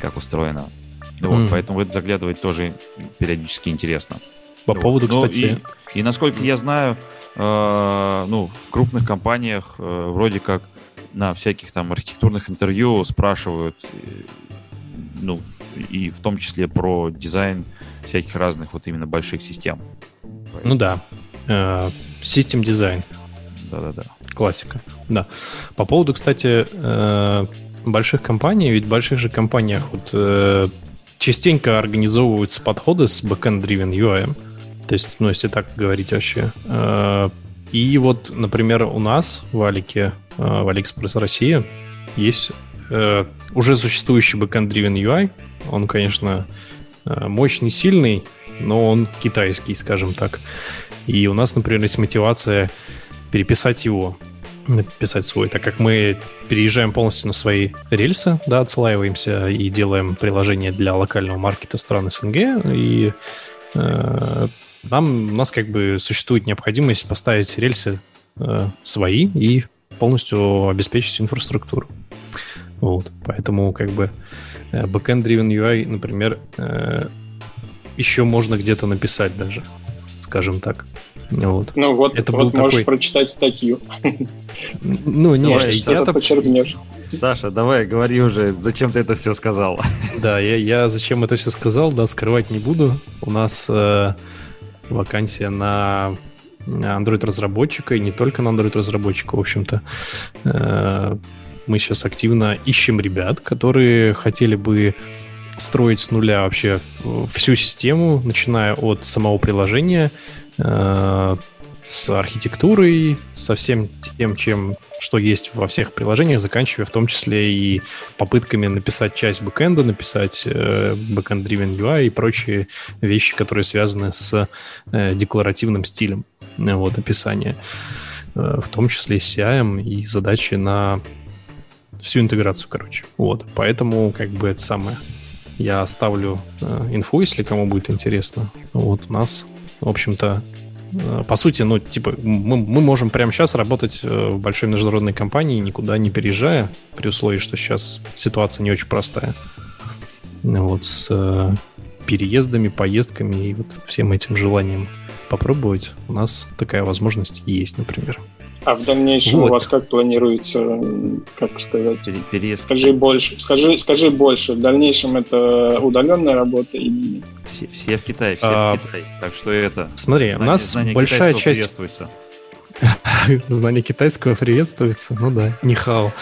Как устроено. Вот, mm. Поэтому это заглядывать тоже периодически интересно. По вот. поводу, ну, кстати... И, и насколько я знаю, э, ну, в крупных компаниях э, вроде как на всяких там архитектурных интервью спрашивают, ну, и в том числе про дизайн всяких разных вот именно больших систем. Ну да. Систем дизайн. Да-да-да. Классика. Да. По поводу, кстати, больших компаний, ведь в больших же компаниях вот э, частенько организовываются подходы с backend-driven UI. То есть, ну, если так говорить вообще. Э, и вот, например, у нас в Алике, э, в AliExpress Россия, есть э, уже существующий backend-driven UI. Он, конечно, э, мощный, сильный, но он китайский, скажем так. И у нас, например, есть мотивация переписать его написать свой, так как мы переезжаем полностью на свои рельсы, да, отслаиваемся и делаем приложение для локального маркета стран СНГ, и э, нам, у нас как бы существует необходимость поставить рельсы э, свои и полностью обеспечить инфраструктуру. Вот, поэтому как бы backend-driven UI, например, э, еще можно где-то написать даже, скажем так. Вот. Ну вот, это вот был можешь такой... прочитать статью. Ну, не, давай, я это почерпнешь. Саша, давай, говори уже, зачем ты это все сказал? Да, я, я зачем это все сказал, да, скрывать не буду. У нас э, вакансия на Android-разработчика, и не только на Android-разработчика, в общем-то. Э, мы сейчас активно ищем ребят, которые хотели бы строить с нуля вообще всю систему, начиная от самого приложения, Э, с архитектурой, со всем тем, чем, что есть во всех приложениях, заканчивая в том числе и попытками написать часть бэкэнда, написать э, backend-driven UI и прочие вещи, которые связаны с э, декларативным стилем э, вот, описания. Э, в том числе с CI и задачи на всю интеграцию, короче. Вот, поэтому как бы это самое. Я оставлю э, инфу, если кому будет интересно. Вот у нас в общем-то, э, по сути, ну, типа, мы, мы можем прямо сейчас работать э, в большой международной компании, никуда не переезжая, при условии, что сейчас ситуация не очень простая. Вот, с э, переездами, поездками и вот всем этим желанием попробовать у нас такая возможность есть, например. А в дальнейшем вот. у вас как планируется, как сказать? Переезд. Скажи больше. Скажи, скажи больше. В дальнейшем это удаленная работа или нет? Все, все в Китае, все а, в Китае. Так что это. Смотри, знание, у нас знание большая часть. Приветствуется. [laughs] знание китайского приветствуется. Ну да, нихао.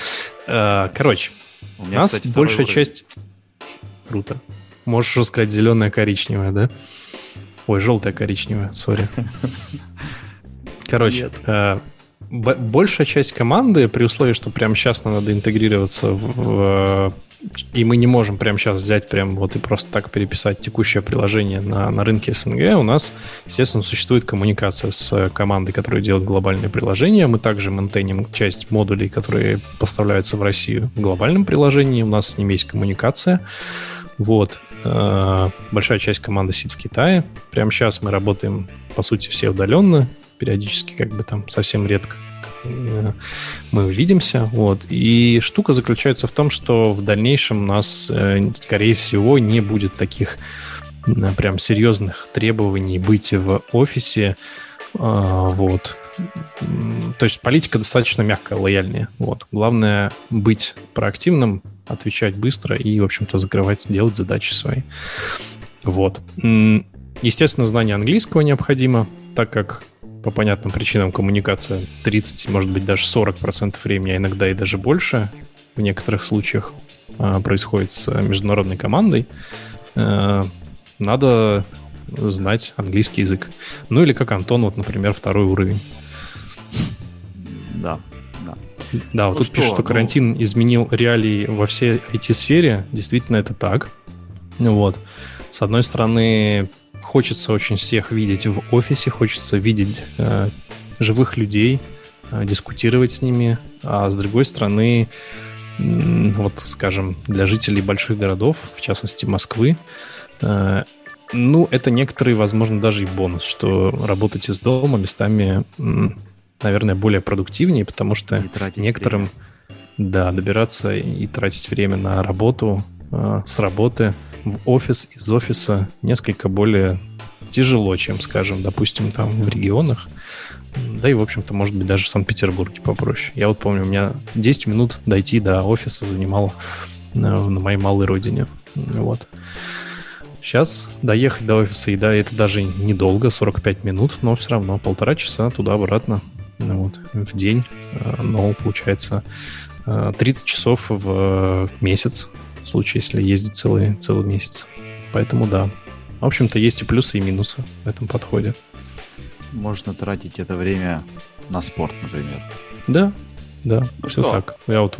А, короче, у, меня, у нас кстати, большая часть. Круто. Можешь сказать зеленая коричневая, да? Ой, желтая коричневая, сори. [laughs] Короче, э, большая часть команды, при условии, что прямо сейчас нам надо интегрироваться в, в и мы не можем прямо сейчас взять прям вот и просто так переписать текущее приложение на, на рынке СНГ, у нас, естественно, существует коммуникация с командой, которая делает глобальные приложения. Мы также ментейним часть модулей, которые поставляются в Россию в глобальном приложении. У нас с ними есть коммуникация. Вот. Э, большая часть команды сидит в Китае. Прямо сейчас мы работаем, по сути, все удаленно периодически, как бы там совсем редко э, мы увидимся. Вот. И штука заключается в том, что в дальнейшем у нас, э, скорее всего, не будет таких э, прям серьезных требований быть в офисе. А, вот. То есть политика достаточно мягкая, лояльная. Вот. Главное быть проактивным, отвечать быстро и, в общем-то, закрывать, делать задачи свои. Вот. Естественно, знание английского необходимо, так как по понятным причинам коммуникация 30, может быть, даже 40% времени, а иногда и даже больше в некоторых случаях а, происходит с международной командой. А, надо знать английский язык. Ну или как Антон, вот, например, второй уровень. Да, да. Да, вот ну тут что, пишут, что ну... карантин изменил реалии во всей IT-сфере. Действительно, это так. Вот. С одной стороны, хочется очень всех видеть в офисе, хочется видеть э, живых людей, э, дискутировать с ними, а с другой стороны, э, вот, скажем, для жителей больших городов, в частности Москвы, э, ну, это некоторый, возможно, даже и бонус, что работать из дома местами, наверное, более продуктивнее, потому что некоторым, время. да, добираться и тратить время на работу, э, с работы – в офис из офиса несколько более тяжело, чем, скажем, допустим, там в регионах. Да и, в общем-то, может быть, даже в Санкт-Петербурге попроще. Я вот помню, у меня 10 минут дойти до офиса занимало на, на моей малой родине. Вот. Сейчас доехать до офиса, и да, это даже недолго, 45 минут, но все равно полтора часа туда-обратно вот, в день. Э, но получается 30 э, часов в месяц, в случае, если ездить целый, целый месяц. Поэтому да. В общем-то, есть и плюсы, и минусы в этом подходе. Можно тратить это время на спорт, например. Да, да, ну все что? так. Я вот,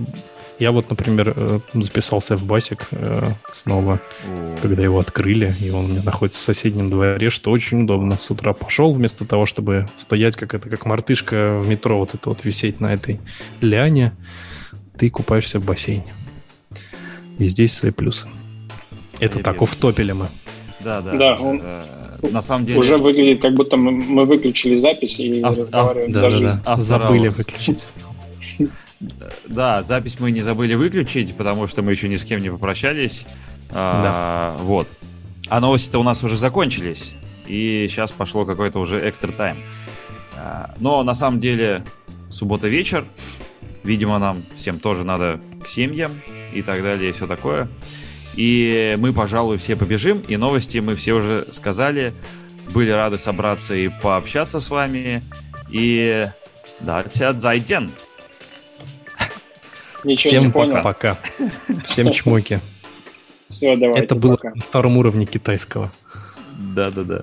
я вот, например, э, записался в басик э, снова, О. когда его открыли, и он у меня находится в соседнем дворе, что очень удобно. С утра пошел, вместо того, чтобы стоять, как это, как мартышка в метро, вот это вот висеть на этой ляне, ты купаешься в бассейне. И здесь свои плюсы. Это Я так, уфтопили мы. Да, да. Да, он на самом деле... Уже выглядит, как будто мы, мы выключили запись и Ав... разговариваем да, за да, жизнь. Да. Забыли выключить. [laughs] Да, запись мы не забыли выключить, потому что мы еще ни с кем не попрощались. А, да. Вот. А новости-то у нас уже закончились. И сейчас пошло какой-то уже экстра тайм. А, но на самом деле суббота вечер. Видимо, нам всем тоже надо к семьям и так далее, и все такое. И мы, пожалуй, все побежим. И новости мы все уже сказали. Были рады собраться и пообщаться с вами. И да, зайден. Ничего Всем не понял. пока. Всем чмоки. Все, давайте. Это было пока. на втором уровне китайского. Да-да-да.